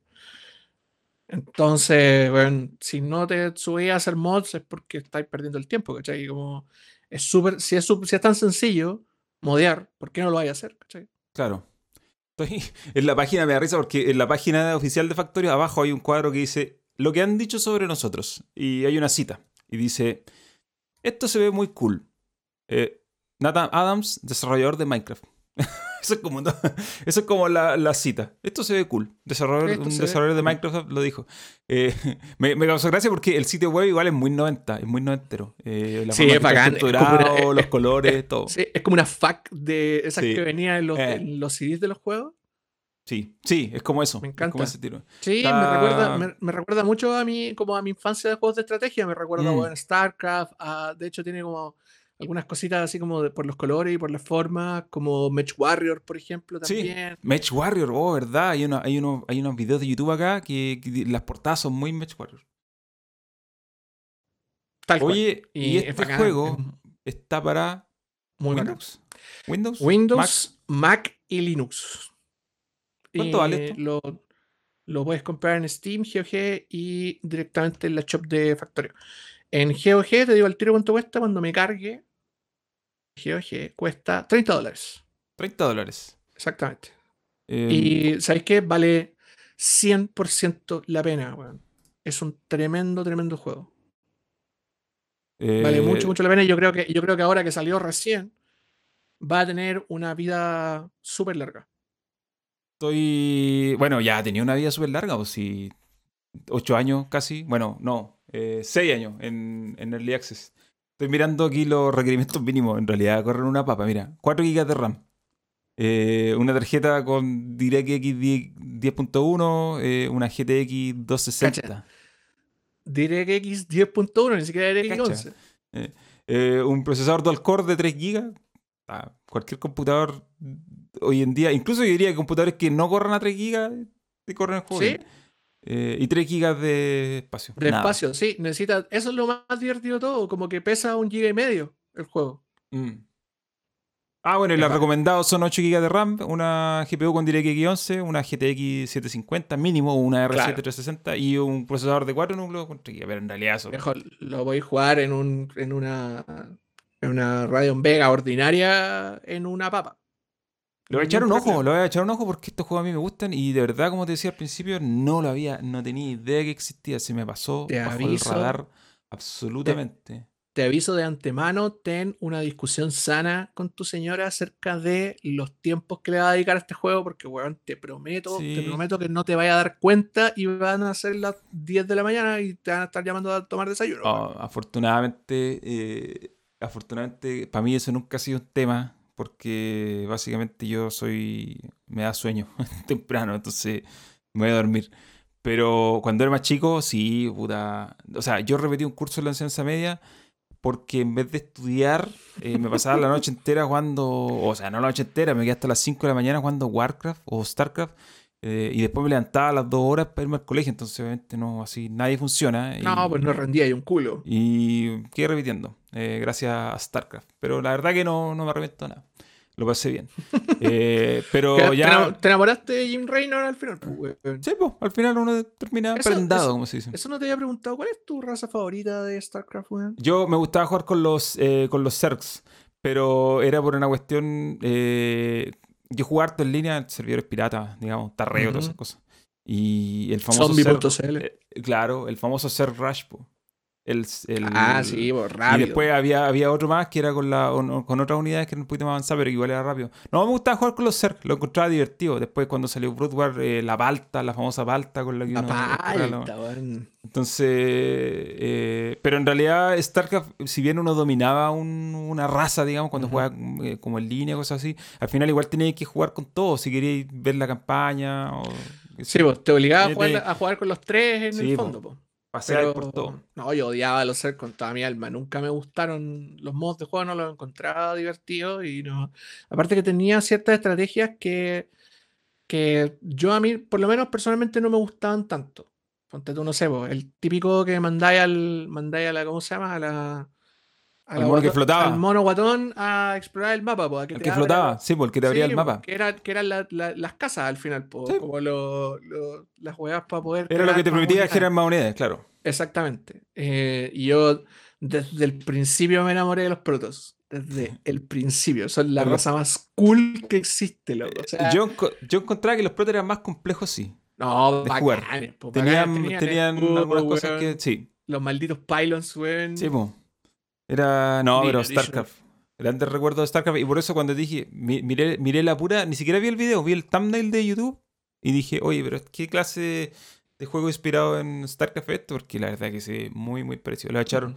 Entonces, bueno, si no te subís a hacer mods es porque estáis perdiendo el tiempo, ¿cachai? Como es súper, si es, si es tan sencillo modear, ¿por qué no lo vais a hacer? ¿cachai? Claro. En la página, me da risa porque en la página oficial de Factorio abajo hay un cuadro que dice lo que han dicho sobre nosotros. Y hay una cita. Y dice, esto se ve muy cool. Eh, Nathan Adams, desarrollador de Minecraft. Eso es como, eso es como la, cita. Esto se ve cool. Desarrollador, un desarrollador de Microsoft lo dijo. Eh, me, me, causó gracia porque el sitio web igual es muy 90, es muy noventero. Eh, la sí, es bacán. los colores, todo. Sí, es como una FAQ de esas que venía en los, eh. los, CDs de los juegos. Sí, sí, es como eso. Me encanta. ese tiro. Sí, me, recuerda, me, recuerda mucho a mi, como a mi infancia de juegos de estrategia. Me recuerda mm. a StarCraft. de hecho, tiene como algunas cositas así como por los colores y por la forma, como Match Warrior, por ejemplo, también. Sí, Match Warrior, oh, ¿verdad? Hay, hay, uno, hay unos videos de YouTube acá que, las portadas son muy Match Warrior. Tal Oye, y, este juego está para Windows. Windows. Windows, Mac. y Linux. ¿Cuánto vale esto? Lo, lo puedes comprar en Steam, GOG y directamente en la shop de Factorio. En GOG te digo al tiro cuánto cuesta cuando me cargue GOG cuesta 30 dólares. 30 dólares. Exactamente. y em, ¿sabéis qué? Vale 100% la pena, weón. Es un tremendo, tremendo juego. Vale mucho, eh, mucho la pena. Y yo creo que, yo creo que ahora que salió recién, va a tener una vida súper larga. Estoy. Bueno, ya tenía una vida súper larga, o si. Ocho años casi. Bueno, no. Eh, seis años en, en Early Access. Estoy mirando aquí los requerimientos mínimos. En realidad, corren una papa. Mira, 4 GB de RAM. Eh, una tarjeta con DirectX 10.1, eh, una GTX 260. DirectX 10.1, ni siquiera DirectX 11. Eh, un procesador dual core de 3 GB. Ah, cualquier computador hoy en día, incluso yo diría que computadores que no corran a 3 GB, te corren el juego. ¿Sí? Eh, y 3 gigas de espacio. De espacio, sí. Necesita. Eso es lo más divertido de todo. Como que pesa un giga y medio el juego. Mm. Ah, bueno, y los recomendados son 8 GB de RAM, una GPU con DirectX 11, una GTX 750 mínimo, una R7 360 y un procesador de 4 núcleos con 3 GB. Pero en realidad eso. Mejor lo voy a jugar en, un, en una en una Radeon Vega ordinaria en una papa. Le voy a echar un ojo, le voy a echar un ojo porque estos juegos a mí me gustan y de verdad, como te decía al principio, no lo había, no tenía idea que existía. Se me pasó te bajo el radar absolutamente. Te, aviso de antemano, ten una discusión sana con tu señora acerca de los tiempos que le va a dedicar a este juego, porque weón, te prometo, te prometo que no te vaya a dar cuenta y van a ser las 10 de la mañana y te van a estar llamando a tomar desayuno. afortunadamente, eh, afortunadamente, para mí eso nunca ha sido un tema porque básicamente yo soy. me da sueño temprano, entonces me voy a dormir. Pero cuando era más chico, sí, puta. O sea, yo repetí un curso en la enseñanza media porque en vez de estudiar, eh, me pasaba la noche entera jugando. O sea, no la noche entera, me quedé hasta las 5 de la mañana jugando Warcraft o Starcraft. Eh, y después me levantaba a las 2 horas para irme al colegio, entonces obviamente no, así nadie funciona. No, pues no rendía y un culo. Y quedé repitiendo, eh, gracias a StarCraft. Pero la verdad que no, no me arrepiento nada lo pasé bien. Eh, pero ya. ¿Te enamoraste de Jim Raynor al final? Pues, sí, pues, al final uno termina prendado, como se dice. Eso no te había preguntado. ¿Cuál es tu raza favorita de StarCraft, weón? Yo me gustaba jugar con los, con los Zergs, pero era por una cuestión. Eh, yo jugaba harto en línea, servidores piratas, digamos, tarreo, todas esas cosas. Y el famoso. Zombie.cl. claro, el famoso Zerg Rush, ah, sí, pues, rápido. Y después había, había otro más que era con, la, con otras unidades que era un poquito más avanzado, pero igual era rápido. No, me gustaba jugar con los Zerg, lo encontraba divertido. Después cuando salió Brood War, eh, la Balta, la famosa Balta con la que la Balta, Entonces, eh, pero en realidad StarCraft, si bien uno dominaba una raza, digamos, cuando jugaba eh, como en línea, cosas así, al final igual tenía que jugar con todos si queríais ver la campaña. O, sí, pues te obligaba a jugar, con los tres en el fondo. Pues. Pasear por todo. No, yo odiaba los ser con toda mi alma. Nunca me gustaron los modos de juego, no los encontraba divertidos y no. Aparte que tenía ciertas estrategias que, que yo a mí, por lo menos personalmente, no me gustaban tanto. Ponte tú, no sé, el típico que mandáis al. mandáis a la. ¿Cómo se llama? A la. Al mono que flotaba. Al mono guatón a explorar el mapa, po, que El que abra flotaba, sí, porque te abría Sí, el mapa. Que, era- que eran la- la- las casas al final, po, Sí. como lo- lo- las huevas para poder. Era lo que te permitía generar más unidades, claro. Exactamente. Eh, y yo desde el principio me enamoré de los protos. Desde el principio. Son la raza más cool que existe, loco. O sea, yo, yo encontraba que los protos eran más complejos, sí. no, de jugar. bacanes, po, Tenían, bacanes, tenían algunas cosas weón, que. Sí, Los malditos pylons, weón. sí, po. Era. No, pero. StarCraft. Grandes recuerdos de StarCraft. Y por eso cuando dije, mi- miré, miré la pura, ni siquiera vi el video, vi el thumbnail de YouTube y dije, oye, pero ¿qué clase de, juego inspirado en StarCraft es esto? Porque la verdad que se ve muy, muy parecido. Le voy a echar, le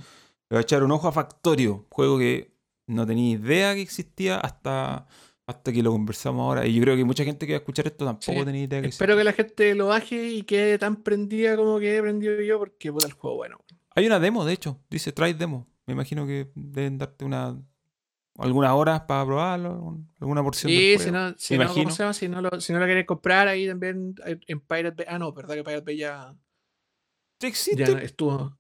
voy a echar un ojo a Factorio, juego que no tenía idea que existía hasta, hasta que lo conversamos ahora. Y yo creo que mucha gente que va a escuchar esto tampoco Sí. tenía idea que Espero existía. que la gente lo baje y quede tan prendida como que he prendido yo, porque puta el juego bueno. Hay una demo, de hecho, dice try demo. Me imagino que deben darte una algunas horas para probarlo, alguna porción del Sí, juego. si no, si no, ¿cómo imagino. se llama? Si no, lo, si no lo querés comprar ahí también hay- en Pirate Bay. Ah, no, verdad que Pirate Bay ya, ¿Existe? ya estuvo.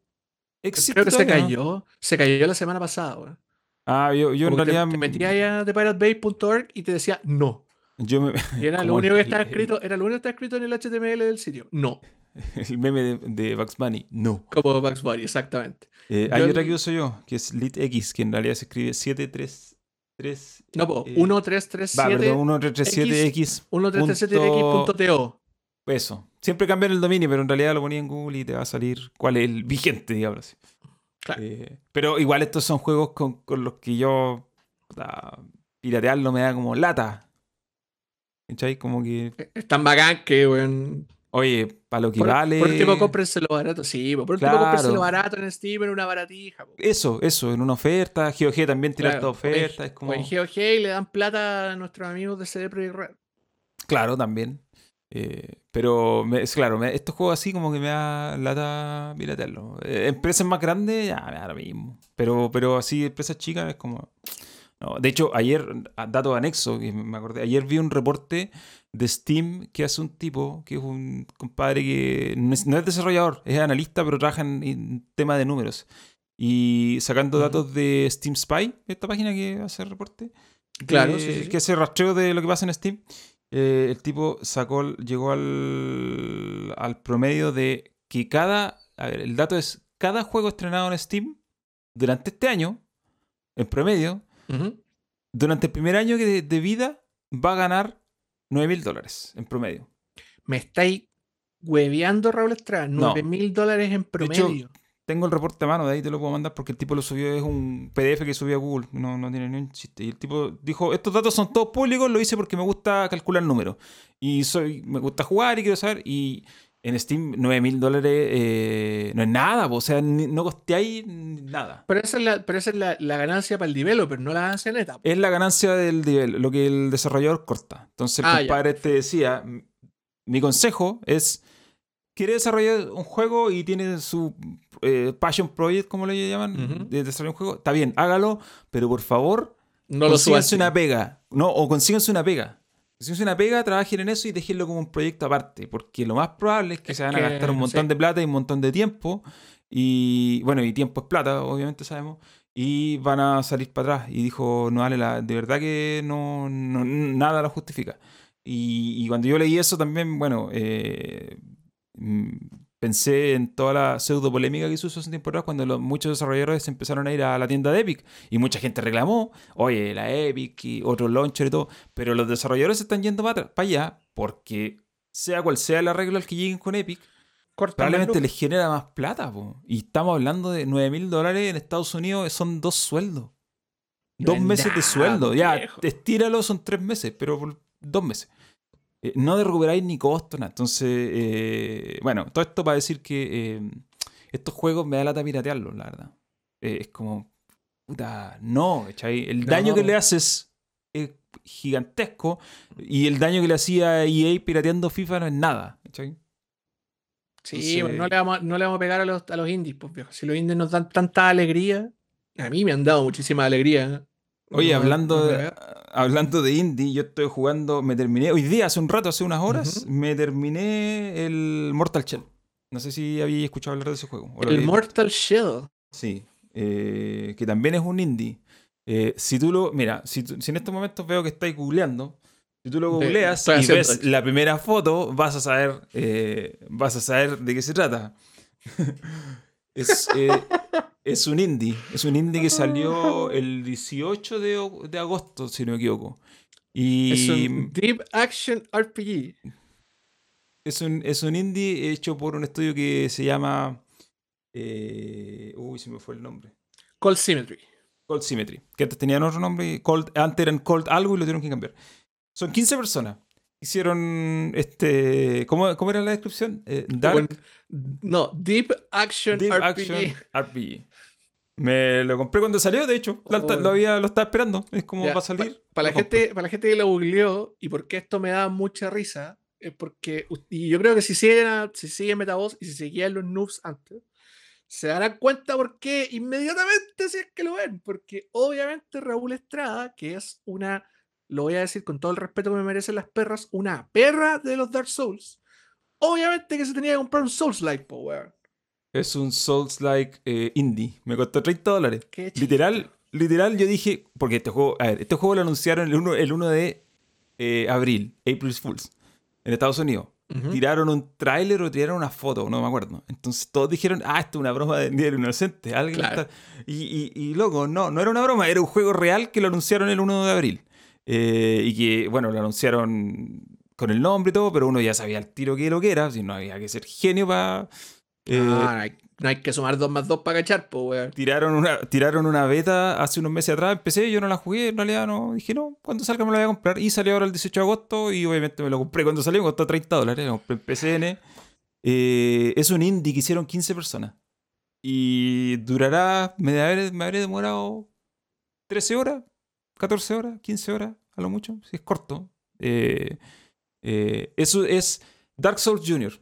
¿Existe Creo que se no? cayó. Se cayó la semana pasada. Ah, yo, yo en que te- realidad. te, metías ahí a thepiratebay.org y te decía no. Yo me- Y era lo único que estaba escrito, era lo único que estaba escrito en el HTML del sitio. No. El meme de, de Bugs Bunny, no. Como Bugs Bunny, exactamente. Eh, hay otra que uso yo, que es LitX, que en realidad se escribe 733. No, po, eh, 1337. Va, perdón, 1337X. 1337x.to. Eso. Siempre cambian el dominio, pero en realidad lo ponía en Google y te va a salir cuál es el vigente, digamos así. Claro. Eh, pero igual estos son juegos con, con los que yo puta, piratearlo me da como lata. ¿Cachai? Como que, Es tan bacán que, weón. Oye, para lo que Por, vale. por último, cómprenselo barato. Sí, po, por último, Claro. cómprenselo barato en Steam, en una baratija. po. Eso, eso, en una oferta. GOG también tira Claro, esta oferta. Es como... En GOG y le dan plata a nuestros amigos de CD Projekt Red. Claro, también. Eh, pero me- es claro, me- estos juegos así como que me da lata piratearlo. Eh, empresas más grandes, ya me da lo mismo. Pero, pero así, empresas chicas es como. No. De hecho, ayer, dato anexo, que me acordé, ayer vi un reporte de Steam que hace un tipo, que es un compadre que no es, no es desarrollador, es analista, pero trabaja en, en tema de números. Y sacando datos de Steam Spy, esta página que hace el reporte Claro, que, sí, sí, sí. que hace rastreo de lo que pasa en Steam. eh, el tipo sacó, llegó al, al promedio de que cada, a ver, el dato es, cada juego estrenado en Steam durante este año, en promedio, Durante el primer año de, de vida, va a ganar 9 mil dólares en promedio. Me estáis hueveando, Raúl Estrada. No. 9 mil dólares en hecho, promedio. Tengo el reporte a mano, de ahí te lo puedo mandar porque el tipo lo subió, es un PDF que subió a Google, no, no tiene ni un chiste. Y el tipo dijo, estos datos son todos públicos, lo hice porque me gusta calcular números. Y soy, me gusta jugar y quiero saber. Y en Steam 9 mil dólares eh, no es nada, po, o sea, ni- no costeáis nada. Pero esa es, la, pero esa es la, la ganancia para el developer, no la ganancia neta. Es la ganancia del nivel, lo que el desarrollador corta. Entonces el Ah, ya. compadre te decía, "M- mi consejo es, quiere desarrollar un juego y tiene su eh, passion project, como le llaman, Ujú. de desarrollar un juego, está bien, hágalo, pero por favor, No consíganse una pega, ¿no? O consíganse una pega. Consíganse una pega, trabajen en eso y déjenlo como un proyecto aparte, porque lo más probable es que Es se van a que, gastar un montón sí. de plata y un montón de tiempo, y bueno, y tiempo es plata, obviamente sabemos, y van a salir para atrás. Y dijo, no vale la, de verdad que no, no- nada lo justifica. Y, y cuando yo leí eso también, bueno, eh, mm, pensé en toda la pseudo polémica que se usó hace tiempo atrás cuando los- muchos desarrolladores empezaron a ir a la tienda de Epic y mucha gente reclamó, oye, la Epic y otros launcher y todo, pero los desarrolladores se están yendo para, para allá porque sea cual sea el arreglo al que lleguen con Epic, probablemente les genera más plata. po. Y estamos hablando de 9 mil dólares en Estados Unidos, son dos sueldos. Dos es meses de sueldo. Ya, estíralo, son tres meses, pero por dos meses. Eh, no de recuperáis ni costo, nada. Entonces, eh, bueno, todo esto para decir que eh, estos juegos me da lata piratearlos, la verdad. Es como, puta, no, ¿cachai? El No. daño que le haces es gigantesco y el daño que le hacía EA pirateando FIFA no es nada, ¿cachai? Sí, Entonces- no, le vamos, a- no le vamos a pegar a los, a los indies, pues viejo. Si los indies nos dan tanta alegría, a mí me han dado muchísima alegría. Oye, hablando de, hablando de indie, yo estoy jugando, me terminé, hoy día, hace un rato, hace unas horas, Ujú. me terminé el Mortal Shell. No sé si había escuchado hablar de ese juego. El Mortal Shell. Sí. eh, que también es un indie. Eh, si tú lo. Mira, si, tú- si en estos momentos veo que estáis googleando, si tú lo googleas y ves la primera foto, vas a saber. eh, vas a saber de qué se trata. es, eh, es un indie. Es un indie que salió el 18 de, de agosto, si no me equivoco. Y Es un Deep Action RPG. Es un, es un indie hecho por un estudio que se llama. eh, uy, se me fue el nombre. Cold Symmetry. Cold Symmetry. Que antes tenían otro nombre. Cold, antes eran Cold algo y lo tuvieron que cambiar. Son 15 personas. Hicieron este. ¿Cómo, cómo era la descripción? Eh, Dark Bueno, no, Deep Action Deep RPG. Action RPG. Me lo compré cuando salió, de hecho. Lo, Oh. lo había, lo estaba esperando. Es como Ya, va a salir. Para la, gente, para la gente que lo googleó y por qué esto me da mucha risa, es porque, y yo creo que si siguen, si siguen Metavoz y si seguían los noobs antes, se darán cuenta por qué inmediatamente si es que lo ven. Porque obviamente Raúl Estrada, que es una, lo voy a decir con todo el respeto que me merecen las perras, una perra de los Dark Souls, obviamente que se tenía que comprar un Souls-like, po, weón. Es un Souls-like eh, indie. Me costó 30 dólares. Literal, literal, yo dije, porque este juego, a ver, este juego lo anunciaron el 1, el 1 de eh, abril, April Fools, en Estados Unidos. Tiraron un tráiler o tiraron una foto, no me acuerdo. Entonces todos dijeron, ah, esto es una broma de Día del Inocente. Alguien Claro. está... y, y, y, loco, no, no era una broma, era un juego real que lo anunciaron el 1 de abril. Eh, y que, bueno, lo anunciaron con el nombre y todo, pero uno ya sabía al tiro qué lo que era, si no había que ser genio para... Ah, no, hay, no hay que sumar 2 más 2 para cachar, po, weón. Tiraron una, tiraron una beta hace unos meses atrás, empecé, yo no la jugué, en realidad no, dije no, cuando salga me la voy a comprar. Y salió ahora el 18 de agosto y obviamente me lo compré cuando salió, me costó 30 dólares, lo compré en PCN. Eh, es un indie que hicieron 15 personas. Y durará, me habré, me habré demorado 13 horas, 14 horas, 15 horas, a lo mucho, si es corto. Eh, eh, eso es Dark Souls Junior,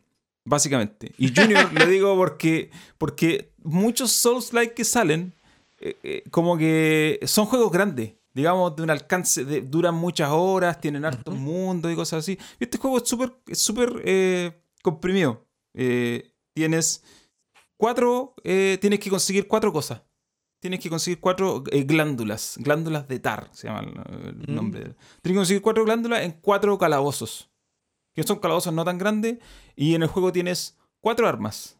básicamente. Y Junior lo digo porque, porque muchos Souls-like que salen, eh, como que son juegos grandes, digamos, de un alcance, de, duran muchas horas, tienen hartos Ujú. mundos y cosas así. Y este juego es súper es súper comprimido. Tienes cuatro, tienes que conseguir cuatro cosas. Tienes que conseguir cuatro eh, glándulas, glándulas de Tar, se llama el, el Mm. nombre. Tienes que conseguir cuatro glándulas en cuatro calabozos. Que son calabozos no tan grandes. Y en el juego tienes cuatro armas.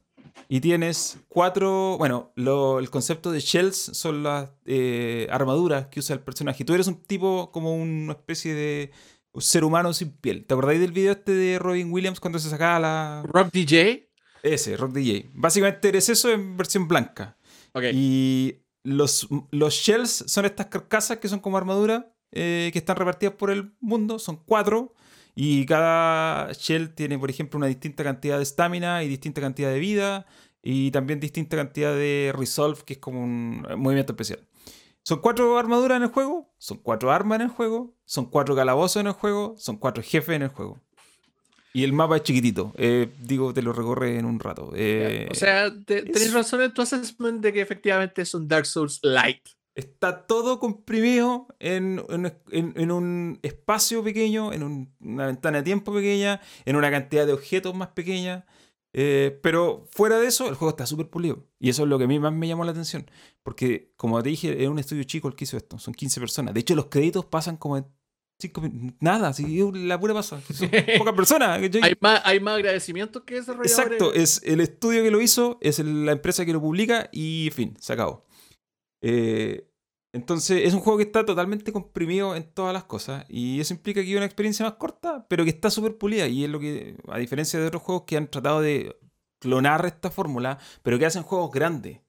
Y tienes cuatro. Bueno, lo- el concepto de shells son las eh, armaduras que usa el personaje. Tú eres un tipo como una especie de ser humano sin piel. ¿Te acordáis del video este de Robin Williams cuando se sacaba la. Rob DJ. Ese, Rock DJ. Básicamente eres eso en versión blanca. Ok. Y los, shells son estas carcasas que son como armadura eh, que están repartidas por el mundo. Son cuatro. Y cada shell tiene, por ejemplo, una distinta cantidad de estamina y distinta cantidad de vida. Y también distinta cantidad de resolve, que es como un movimiento especial. Son cuatro armaduras en el juego, son cuatro armas en el juego, son cuatro calabozos en el juego, son cuatro jefes en el juego. Y el mapa es chiquitito. eh, digo, te lo recorre en un rato. eh, o sea, te- tenés es- razón en tu assessment de que efectivamente es un Dark Souls Light. Está todo comprimido en, en- en- en un espacio pequeño, en un- una ventana de tiempo pequeña, en una cantidad de objetos más pequeña. eh, pero fuera de eso, el juego está súper pulido. Y eso es lo que a mí más me llamó la atención. Porque, como te dije, es un estudio chico el que hizo esto. Son 15 personas. De hecho, los créditos pasan como en 5 minutos. Nada, es la pura pasa. Son pocas personas. Hay más, hay más agradecimientos que desarrolladores. Exacto, es el estudio que lo hizo, es la empresa que lo publica y fin, se acabó. Eh, entonces es un juego que está totalmente comprimido en todas las cosas y eso implica que es una experiencia más corta, pero que está súper pulida y es lo que, a diferencia de otros juegos que han tratado de clonar esta fórmula, pero que hacen juegos grandes,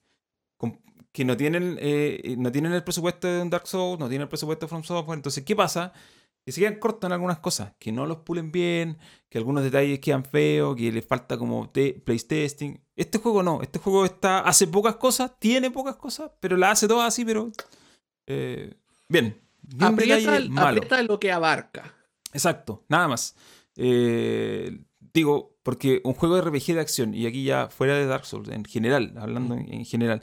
con- que no tienen, eh, no tienen el presupuesto de un Dark Souls, no tienen el presupuesto de From Software, entonces ¿qué pasa? Que se quedan cortos en algunas cosas, que no los pulen bien, que algunos detalles quedan feos, que les falta como place testing. Este juego no, este juego está hace pocas cosas, tiene pocas cosas, pero la hace todas así, pero eh, bien. Ni un Aprieta, malo. aprieta lo que abarca. Exacto, nada más. Eh, digo, porque un juego de RPG de acción, y aquí ya fuera de Dark Souls, en general, hablando en, en general,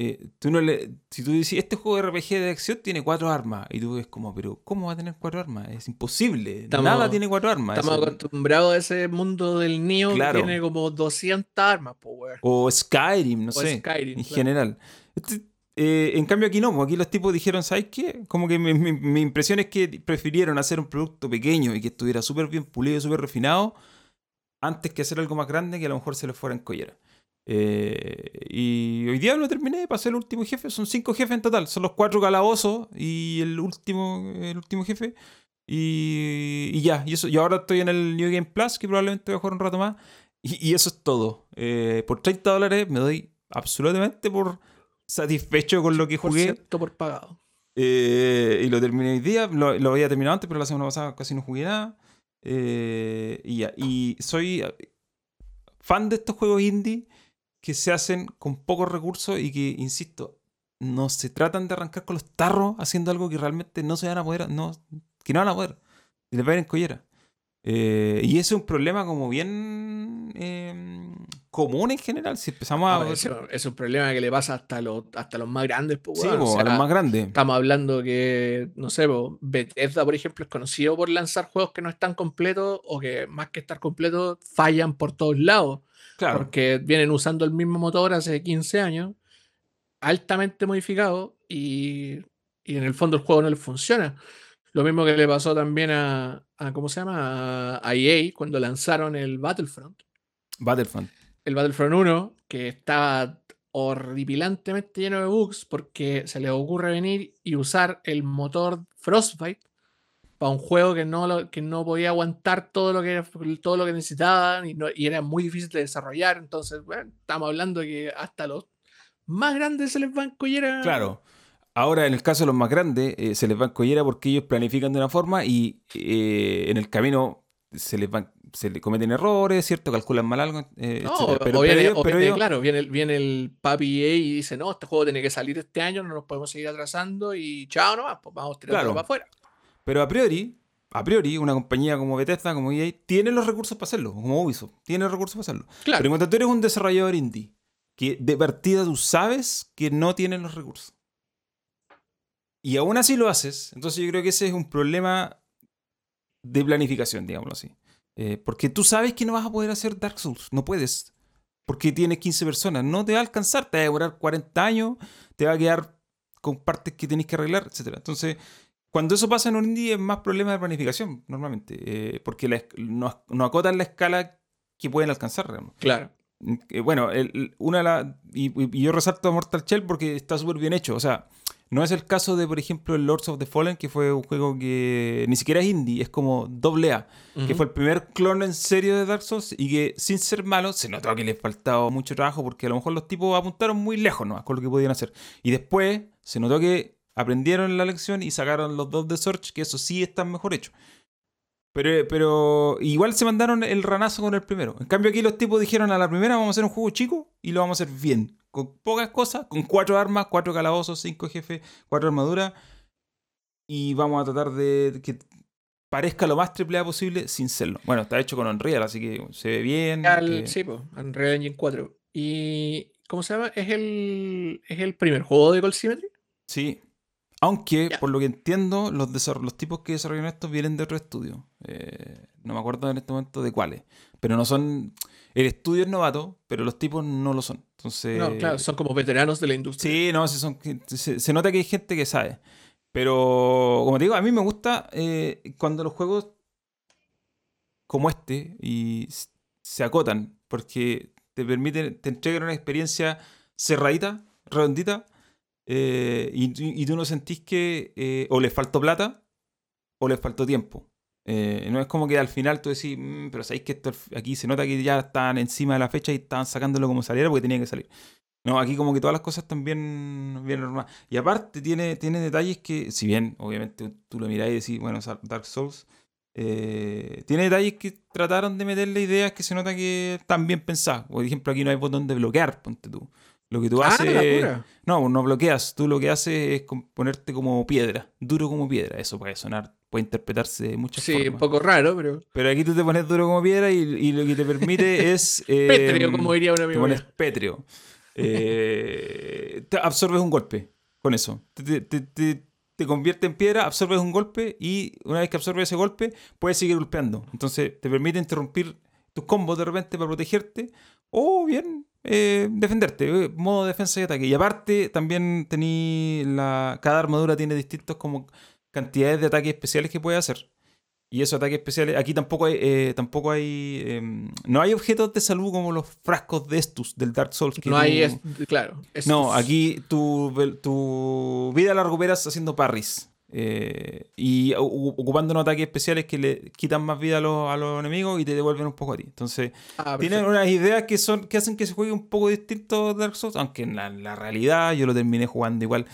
eh, tú no le, si tú dices, este juego de RPG de acción tiene cuatro armas, y tú ves como, pero ¿cómo va a tener cuatro armas? Es imposible, Estamos- nada tiene cuatro armas. Estamos acostumbrados a ese mundo del Neo Claro. que tiene como 200 armas, po, weón. o Skyrim, no O sé, Skyrim, en claro. general. Este, eh, en cambio aquí no, aquí los tipos dijeron, ¿sabes qué? Como que mi, mi- mi impresión es que prefirieron hacer un producto pequeño y que estuviera súper bien pulido, súper refinado, antes que hacer algo más grande que a lo mejor se les fuera en collera. Eh, y hoy día lo terminé, pasé el último jefe, son cinco jefes en total, son los cuatro calabozos y el último, el último jefe. Y, y ya, y, eso, y ahora estoy en el New Game Plus, que probablemente voy a jugar un rato más. Y, y eso es todo. Eh, por 30 dólares me doy absolutamente por satisfecho con lo que Por jugué. cierto, por pagado. Eh, y lo terminé hoy día. Lo, lo había terminado antes, pero la semana pasada casi no jugué nada. Eh, y ya. Y soy fan de estos juegos indie que se hacen con pocos recursos y que, insisto, no se tratan de arrancar con los tarros haciendo algo que realmente no se van a poder, no, que no van a poder. Y les va a ir en collera. Eh, y ese es un problema como bien eh, común en general. Si empezamos a... Ah, ese es un problema que le pasa hasta a los, hasta a los más grandes. pues, sí. O po, a los más grandes. Estamos hablando que, no sé, po, Bethesda, por ejemplo, es conocido por lanzar juegos que no están completos o que más que estar completos fallan por todos lados. Claro. Porque vienen usando el mismo motor hace 15 años, altamente modificado, y, y en el fondo el juego no le funciona. Lo mismo que le pasó también a, a ¿cómo se llama? A, EA cuando lanzaron el Battlefront. Battlefront. El Battlefront 1, que estaba horripilantemente lleno de bugs porque se les ocurre venir y usar el motor Frostbite para un juego que no, que no podía aguantar todo lo que, todo lo que necesitaban y, no- y era muy difícil de desarrollar. Entonces, bueno, estamos hablando de que hasta los más grandes se les va en collera. Claro. Ahora, en el caso de los más grandes, eh, se les va en collera porque ellos planifican de una forma y eh, en el camino se les van, se le cometen errores, ¿cierto? Calculan mal algo, eh, No, etcétera. o Pero, viene, pero o viene, claro, viene, el- viene el papi EA y dice, no, este juego tiene que salir este año, no nos podemos seguir atrasando y chao nomás, pues vamos tirando Claro. para afuera. Pero a priori, a priori, una compañía como Bethesda, como EA, tiene los recursos para hacerlo, como Ubisoft, tiene los recursos para hacerlo. Claro. Pero cuando tú eres un desarrollador indie, que de partida tú sabes que no tienen los recursos. Y aún así lo haces, entonces yo creo que ese es un problema de planificación, digámoslo así. Eh, porque tú sabes que no vas a poder hacer Dark Souls, no puedes. Porque tienes 15 personas, no te va a alcanzar, te va a demorar 40 años, te va a quedar con partes que tenés que arreglar, etc. Entonces, cuando eso pasa en un indie es más problema de planificación, normalmente, eh, porque la no, no acotan la escala que pueden alcanzar realmente. Claro. Eh, bueno, el- una de la- y, y yo resalto a Mortal Shell porque está súper bien hecho. O sea, no es el caso de, por ejemplo, el Lords of the Fallen, que fue un juego que ni siquiera es indie, es como doble A, que Ujú. fue el primer clon en serio de Dark Souls y que sin ser malo se notó que les faltaba mucho trabajo porque a lo mejor los tipos apuntaron muy lejos ¿no? con lo que podían hacer. Y después se notó que aprendieron la lección y sacaron los dos de Search, que eso sí están mejor hechos. Pero, pero igual se mandaron el ranazo con el primero. En cambio aquí los tipos dijeron a la primera vamos a hacer un juego chico y lo vamos a hacer bien. Con pocas cosas, con cuatro armas, cuatro calabozos, cinco jefes, cuatro armaduras. Y vamos a tratar de que parezca lo más triple A posible sin serlo. Bueno, está hecho con Unreal, así que se ve bien. Al- eh, Sí, pues, Unreal Engine 4. ¿Y cómo se llama? ¿Es el, es el primer juego de Cold Symmetry? Sí. Aunque, por lo que entiendo, los, los tipos que desarrollan esto vienen de otro estudio. Eh, no me acuerdo en este momento de cuáles. Pero no son. El estudio es novato, pero los tipos no lo son. Entonces. No, claro, son como veteranos de la industria. Sí, no, sí son, se, se nota que hay gente que sabe. Pero, como te digo, a mí me gusta eh, cuando los juegos como este y se acotan, porque te permiten, te entregan una experiencia cerradita, redondita, eh, y, tú- no sentís que eh, o les faltó plata o les faltó tiempo. Eh, no es como que al final tú decís, "Mm, pero sabéis que esto aquí se nota que ya están encima de la fecha y estaban sacándolo como saliera porque tenía que salir. No, aquí como que todas las cosas están bien, bien normales. Y aparte tiene, tiene detalles que, si bien obviamente tú lo mirás y decís, bueno, Dark Souls, tiene detalles que trataron de meterle ideas que se nota que están bien pensadas. Por ejemplo, aquí no hay botón de bloquear, ponte tú. Lo que tú Ah, haces... No, no bloqueas. Tú lo que haces es ponerte como piedra, duro como piedra. Eso puede sonar, puede interpretarse de muchas Sí, un formas. poco raro, pero. Pero aquí tú te pones duro como piedra y, y lo que te permite es... eh, Pétreo, como diría un te amigo. pones mío. pétreo. Eh, te absorbes un golpe con eso. Te, te- te- te- te convierte en piedra, absorbes un golpe y una vez que absorbes ese golpe, puedes seguir golpeando. Entonces te permite interrumpir tus combos de repente para protegerte. O bien, eh, defenderte, eh, modo defensa y ataque. Y aparte, también tení la. Cada armadura tiene distintos como cantidades de ataques especiales que puede hacer. Y esos ataques especiales, aquí tampoco hay, eh, tampoco hay, em, no hay objetos de salud como los frascos de estos del Dark Souls. no hay, claro. No, aquí tu, tu vida la recuperas haciendo parries. Eh, y ocupando unos ataques especiales que le quitan más vida a los, a los enemigos y te devuelven un poco a ti. Entonces, ah, tienen unas ideas que son que hacen que se juegue un poco distinto Dark Souls, aunque en la, realidad yo lo terminé jugando igual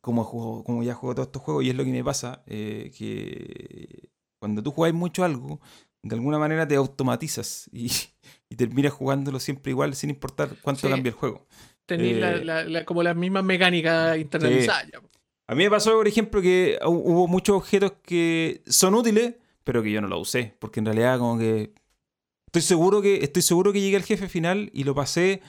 como, como ya juego todos estos juegos y es lo que me pasa, eh, que cuando tú jugáis mucho algo, de alguna manera te automatizas y, y terminas jugándolo siempre igual sin importar cuánto cambie el juego. Tenéis eh, como las mismas mecánicas internalizadas. A mí me pasó, por ejemplo, que hubo muchos objetos que son útiles, pero que yo no los usé, porque en realidad como que estoy seguro que estoy seguro que llegué al jefe final y lo pasé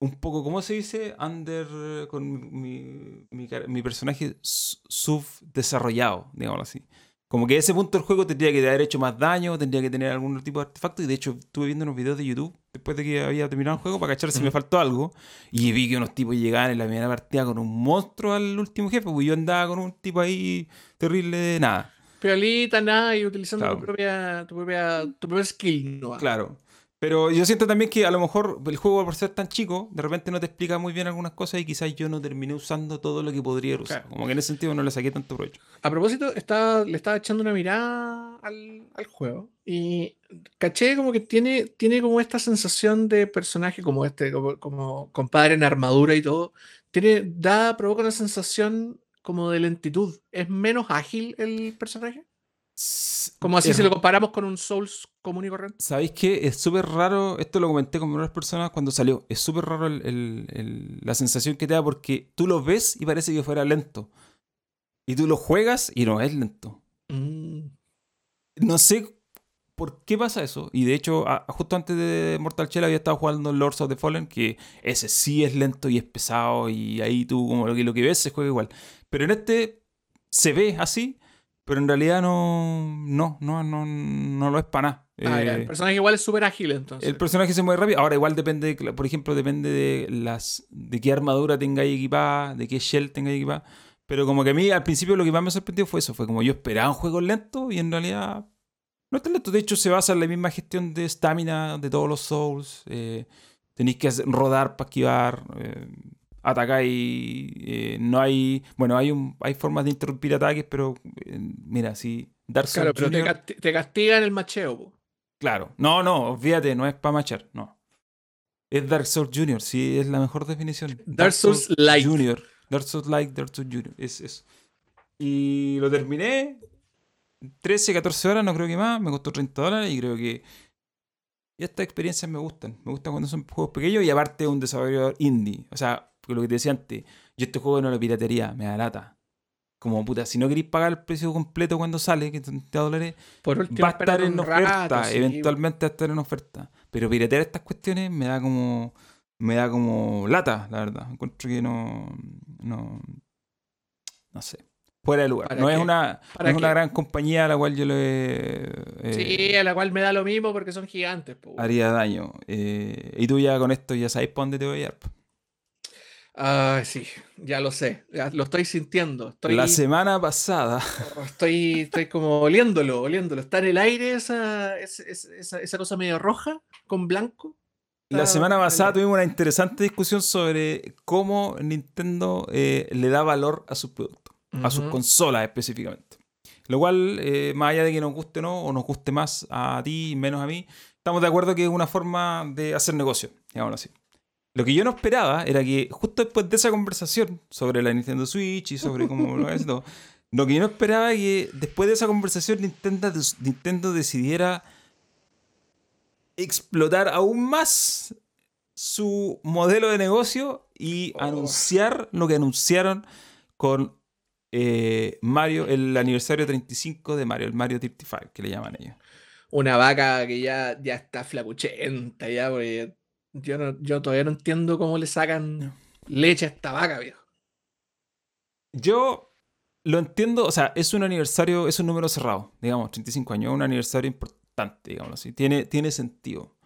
un poco, ¿cómo se dice? Under con mi, mi, mi personaje subdesarrollado, digámoslo así. Como que a ese punto el juego tendría que haber hecho más daño, tendría que tener algún tipo de artefacto. Y de hecho, estuve viendo unos videos de YouTube después de que había terminado el juego para cachar si me faltó algo. Y vi que unos tipos llegaban en la primera partida con un monstruo al último jefe. Pues yo andaba con un tipo ahí terrible de nada. Peolita, nada, y utilizando tu, propia, tu, propia, tu propia skill. ¿no? Claro. Pero yo siento también que a lo mejor el juego, por ser tan chico, de repente no te explica muy bien algunas cosas y quizás yo no terminé usando todo lo que podría usar. Como que en ese sentido no le saqué tanto provecho. A propósito, estaba, le estaba echando una mirada al, juego y caché como que tiene, tiene como esta sensación de personaje como este, como, como compadre en armadura y todo. Tiene, da, provoca una sensación como de lentitud. ¿Es menos ágil el personaje? Como así si lo comparamos con un Souls común y corriente. ¿Sabéis qué? Es súper raro, esto lo comenté con varias personas cuando salió, es súper raro la sensación que te da porque tú lo ves y parece que fuera lento. Y tú lo juegas y no es lento. Mm. No sé por qué pasa eso. Y de hecho, justo antes de Mortal Shell había estado jugando Lords of the Fallen, que ese sí es lento y es pesado y ahí tú como lo que, lo que ves se juega igual. Pero en este se ve así pero en realidad no, no, no, no, no lo es para nada. Ah, el eh, personaje igual es súper ágil entonces. El personaje se mueve rápido. Ahora igual depende, por ejemplo, depende de las de qué armadura tengáis equipada, de qué shell tengáis equipada. Pero como que a mí al principio lo que más me sorprendió fue eso. Fue como yo esperaba un juego lento y en realidad no es tan lento. De hecho se basa en la misma gestión de estamina de todos los souls. Eh, tenéis que rodar para esquivar. Eh, atacáis, eh, no hay, bueno, hay un, hay formas de interrumpir ataques, pero eh, mira, si Dark Souls Claro, pero te, te, castigan el macheo. Claro, no, no, fíjate, no es para machar, no. Es Dark Souls Junior, sí, es la mejor definición. Dark, Souls, Light. Junior. Dark Souls Light, Dark Souls Junior, es eso. Y lo terminé 13, 14 horas, no creo que más, me costó 30 dólares y creo que y estas experiencias me gustan. Me gustan cuando son juegos pequeños y aparte un desarrollador indie. O sea, lo que te decía antes, yo este juego no lo piratería, me da lata. Como puta, si no queréis pagar el precio completo cuando sale, que 30 dólares, Por va a estar en oferta, eventualmente va a estar en oferta. Pero piratear estas cuestiones me da como me da como lata, la verdad. Encuentro que no no no sé. Fuera de lugar. No es una, no es una gran compañía a la cual yo le. Eh, sí, a la cual me da lo mismo porque son gigantes. haría daño. Eh, y tú ya con esto ya sabes para dónde te voy a ir. Ah, sí, ya lo sé, lo estoy sintiendo. Estoy, la semana pasada. Oh, estoy, estoy como oliéndolo, oliéndolo. Está en el aire esa, esa, esa cosa medio roja con blanco. La semana pasada tuvimos una interesante discusión sobre cómo Nintendo eh, le da valor a sus productos, a sus consolas específicamente. Lo cual, eh, más allá de que nos guste o no, o nos guste más a ti, menos a mí, estamos de acuerdo que es una forma de hacer negocio, digámoslo así. Lo que yo no esperaba era que justo después de esa conversación sobre la Nintendo Switch y sobre cómo lo es todo, lo que yo no esperaba es que después de esa conversación Nintendo, Nintendo decidiera explotar aún más su modelo de negocio y oh. anunciar lo que anunciaron con eh, Mario, el aniversario 35 de Mario, el Mario 35, que le llaman ellos. Una vaca que ya, ya está flacuchenta, ya, porque yo, todavía no entiendo cómo le sacan leche a esta vaca, viejo. Yo lo entiendo, o sea, es un aniversario, es un número cerrado, digamos, 35 años, un aniversario importante, digamos así. Tiene, tiene sentido.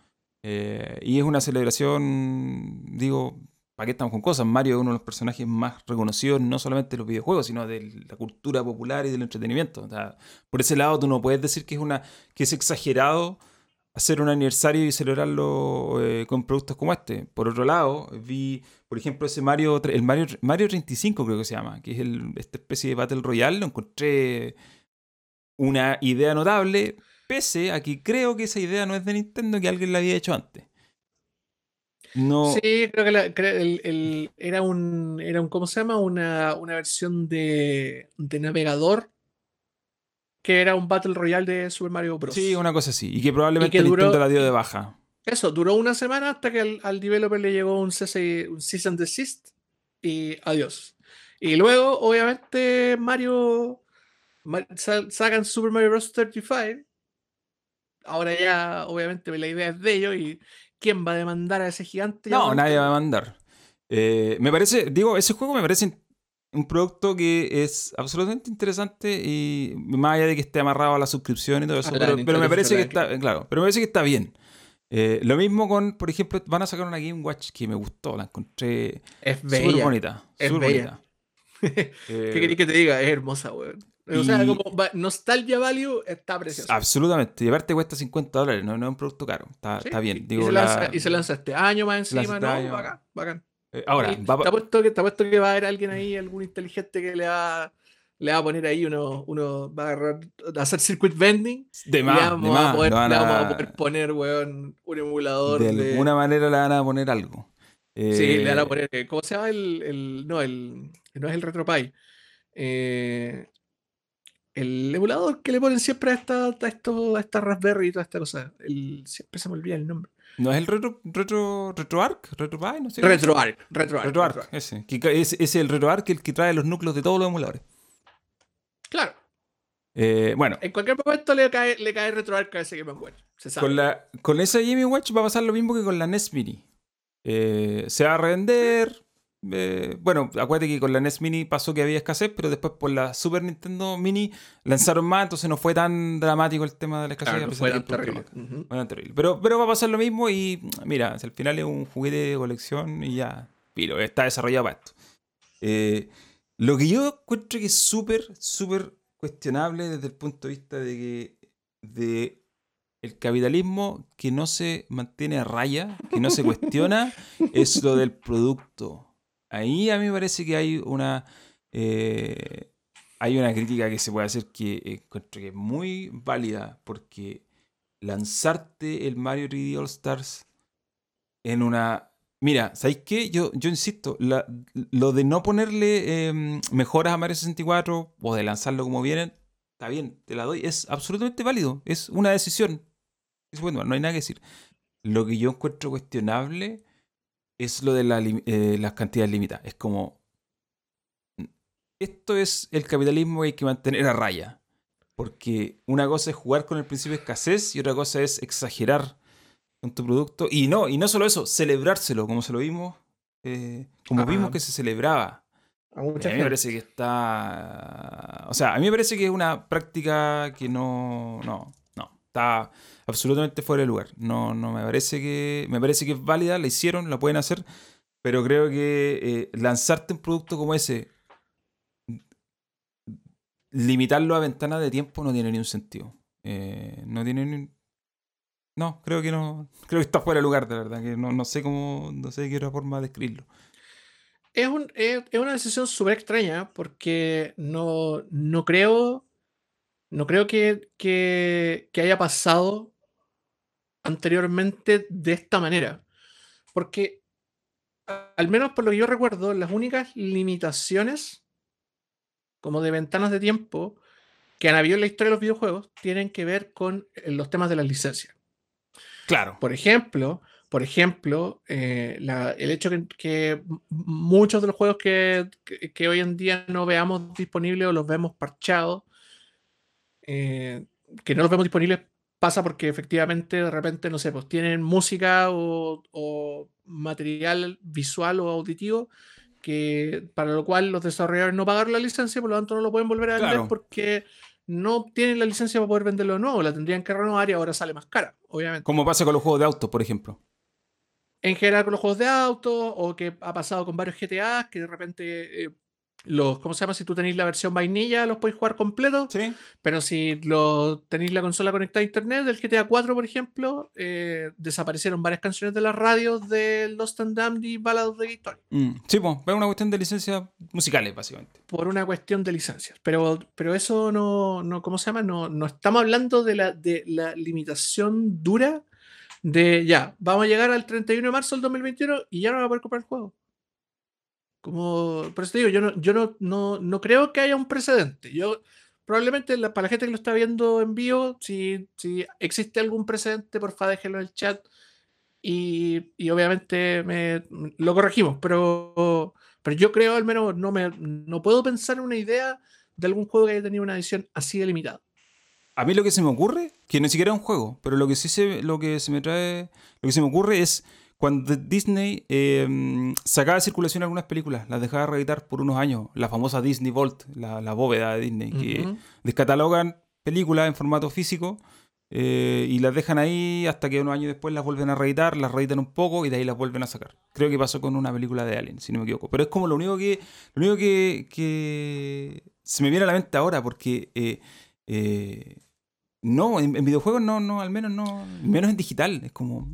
Eh, y es una celebración, digo, ¿para qué estamos con cosas? Mario es uno de los personajes más reconocidos, no solamente de los videojuegos, sino de la cultura popular y del entretenimiento. por ese lado, tú no puedes decir que es, una, que es exagerado hacer un aniversario y celebrarlo eh, con productos como este. Por otro lado, vi, por ejemplo, ese Mario, el Mario, Mario 35 creo que se llama, que es el, esta especie de Battle Royale, lo encontré una idea notable, pese a que creo que esa idea no es de Nintendo, que alguien la había hecho antes. No. Sí, creo que era un, era un, ¿cómo se llama? Una, una versión de, de navegador que era un Battle Royale de Super Mario Bros. Sí, una cosa así. Y que probablemente el Nintendo la dio de baja. Eso, duró una semana hasta que al, developer le llegó un, CC, un Cease and Desist y adiós. Y luego, obviamente, Mario. sacan Super Mario Bros. 35. Ahora ya, obviamente, la idea es de ellos. ¿Y quién va a demandar a ese gigante? No, nadie va a demandar. Eh, me parece, digo, ese juego me parece un producto que es absolutamente interesante y más allá de que esté amarrado a la suscripción y todo eso, pero, me parece que está, claro, pero me parece que está bien. Eh, lo mismo con, por ejemplo, van a sacar una Game Watch que me gustó, la encontré súper bonita. Es bonita. ¿Qué querés que te diga? Es hermosa, weón. O sea, como nostalgia value está preciosa. Absolutamente. Y aparte cuesta 50 dólares, no, no es un producto caro. Está, está bien. y, se lanza, y, se lanza, este año más encima, ¿no? Año. Bacán, bacán. Eh, ahora, va... te, apuesto que, te apuesto que va a haber alguien ahí, algún inteligente que le va, le va a poner ahí uno, uno va a, agarrar, a hacer circuit vending. De más, vamos, de más, a poder, le vamos a poder poner, weón, un emulador. De, de, alguna manera le van a poner algo. Sí, le van a eh, poner. Eh, ¿Cómo se llama el. el no, el, no es el RetroPie. Eh, el emulador que le ponen siempre a esta, a esto, a esta Raspberry y toda esta cosa. El, siempre se me olvida el nombre. ¿No es el Retro, retro, RetroArch? ¿RetroPie? No sé. RetroArch. RetroArch. RetroArch, ese. es, es el RetroArch el que trae los núcleos de todos los emuladores. Claro. Eh, bueno. En cualquier momento le cae, le cae RetroArch a ese Game Watch. Se sabe. Con, la, con esa Game Watch va a pasar lo mismo que con la NES Mini. Eh, se va a revender. Eh, bueno, acuérdate que con la NES Mini pasó que había escasez, pero después por la Super Nintendo Mini lanzaron más, entonces no fue tan dramático el tema de la escasez. fue, tan terrible. Pero, pero va a pasar lo mismo y mira, al final es un juguete de colección y ya, pero está desarrollado para esto. Eh, lo que yo encuentro que es súper, súper cuestionable desde el punto de vista de que de el capitalismo que no se mantiene a raya, que no se cuestiona, es lo del producto. Ahí a mí me parece que hay una. Eh, hay una crítica que se puede hacer que encuentro que es muy válida porque lanzarte el Mario 3D All Stars en una. Mira, ¿sabéis qué? Yo, yo insisto, lo de no ponerle em, mejoras a Mario 64 o de lanzarlo como vienen, está bien, te la doy, es absolutamente válido, es una decisión. Es bueno, no hay nada que decir. Lo que yo encuentro cuestionable es lo de eh, las cantidades limitadas. Es como. Esto es el capitalismo que hay que mantener a raya. Porque una cosa es jugar con el principio de escasez y otra cosa es exagerar con tu producto. Y no, y no solo eso, celebrárselo, como se lo vimos, eh, como vimos que se celebraba. A, a, mí me parece que está. O sea, a mí me parece que es una práctica que. No, no. Está absolutamente fuera de lugar. No, no me parece que. Me parece que es válida, la hicieron, la pueden hacer. Pero creo que eh, lanzarte un producto como ese, limitarlo a ventanas de tiempo no tiene ni un sentido. Eh, no tiene ni. No, creo que no. Creo que está fuera de lugar, de verdad. Que no, no sé cómo. No sé de qué otra forma describirlo. Es, un, es, es una decisión súper extraña porque no, no creo. No creo que, que, que haya pasado anteriormente de esta manera. Porque, al menos por lo que yo recuerdo, las únicas limitaciones, como de ventanas de tiempo, que han habido en la historia de los videojuegos, tienen que ver con eh, los temas de las licencias. Claro. Por ejemplo, por ejemplo, eh, el hecho que, que, muchos de los juegos que, que, hoy en día no veamos disponibles o los vemos parchados, eh, que no los vemos disponibles pasa porque efectivamente de repente, no sé, pues tienen música o, material visual o auditivo que para lo cual los desarrolladores no pagaron la licencia, por lo tanto no lo pueden volver a vender porque no tienen la licencia para poder venderlo de nuevo, la tendrían que renovar y ahora sale más cara, obviamente. Como pasa con los juegos de autos, por ejemplo. En general con los juegos de autos, o que ha pasado con varios GTA, que de repente eh, los, ¿cómo se llama? Si tú tenéis la versión vainilla, los podéis jugar completo. Sí. Pero si lo, tenéis la consola conectada a internet, del GTA 4, por ejemplo, eh, desaparecieron varias canciones de las radios de Lost and Damned y Ballad of the Victory. Mm, Sí, pues, es una cuestión de licencias musicales, básicamente. Por una cuestión de licencias. Pero, pero eso no, no, ¿cómo se llama? No, no estamos hablando de la, de la limitación dura de ya, vamos a llegar al 31 de marzo del 2021 y ya no va a poder comprar el juego. Como, por eso te digo, yo no, yo no, no, no creo que haya un precedente. Yo, probablemente la- para la gente que lo está viendo en vivo, si, si existe algún precedente, por favor déjenlo en el chat. Y, y obviamente me, lo corregimos, pero, pero yo creo al menos no, me, no puedo pensar en una idea de algún juego que haya tenido una edición así de limitada. A mí lo que se me ocurre, que ni siquiera es un juego, pero lo que sí se, lo que se me trae, lo que se me ocurre es cuando Disney eh, sacaba de circulación algunas películas, las dejaba reeditar por unos años, la famosa Disney Vault, la, la bóveda de Disney, que descatalogan películas en formato físico eh, y las dejan ahí hasta que unos años después las vuelven a reeditar, las reeditan un poco y de ahí las vuelven a sacar. Creo que pasó con una película de Alien, si no me equivoco. Pero es como lo único que, lo único que, que se me viene a la mente ahora, porque eh, eh, no, en, en videojuegos no, no, al menos no, menos en digital, es como...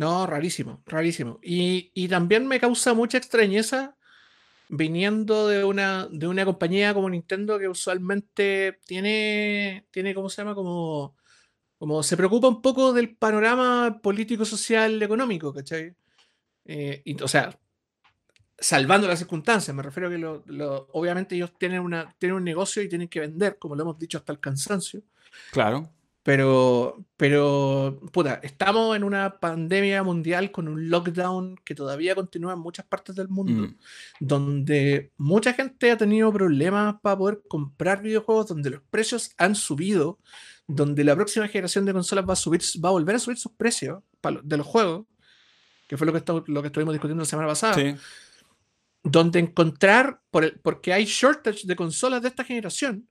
No, rarísimo, rarísimo. Y, y también me causa mucha extrañeza viniendo de una, de una compañía como Nintendo que usualmente tiene, tiene, ¿cómo se llama? Como, como se preocupa un poco del panorama político, social, económico, ¿cachai? Eh, o sea, salvando las circunstancias, me refiero a que lo- lo- obviamente ellos tienen, una, tienen un negocio y tienen que vender, como lo hemos dicho hasta el cansancio. Claro. Pero, pero, puta, estamos en una pandemia mundial con un lockdown que todavía continúa en muchas partes del mundo, Mm. donde mucha gente ha tenido problemas para poder comprar videojuegos, donde los precios han subido, donde la próxima generación de consolas va a subir, va a volver a subir sus precios de los juegos, que fue lo que, estu- lo que estuvimos discutiendo la semana pasada Sí. donde encontrar, por el- porque hay shortage de consolas de esta generación,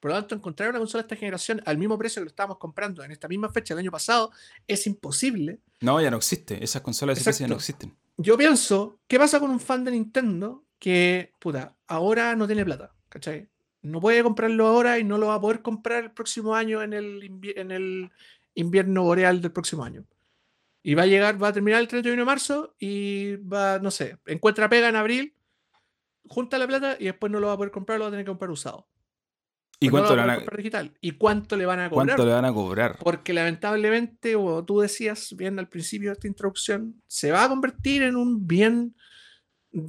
por lo tanto, encontrar una consola de esta generación al mismo precio que lo estábamos comprando en esta misma fecha del año pasado es imposible. No, ya no existe. Esas consolas de ya no existen. Yo pienso, ¿qué pasa con un fan de Nintendo que, puta, ahora no tiene plata? ¿Cachai? No puede comprarlo ahora y no lo va a poder comprar el próximo año en el, en el invierno boreal del próximo año. Y va a llegar, va a terminar el 31 de marzo y va, no sé, encuentra pega en abril, junta la plata y después no lo va a poder comprar, lo va a tener que comprar usado. ¿Y no cuánto van a, digital. ¿Y cuánto le van a cobrar? cuánto le van a cobrar? Porque lamentablemente, como tú decías bien al principio de esta introducción, se va a convertir en un bien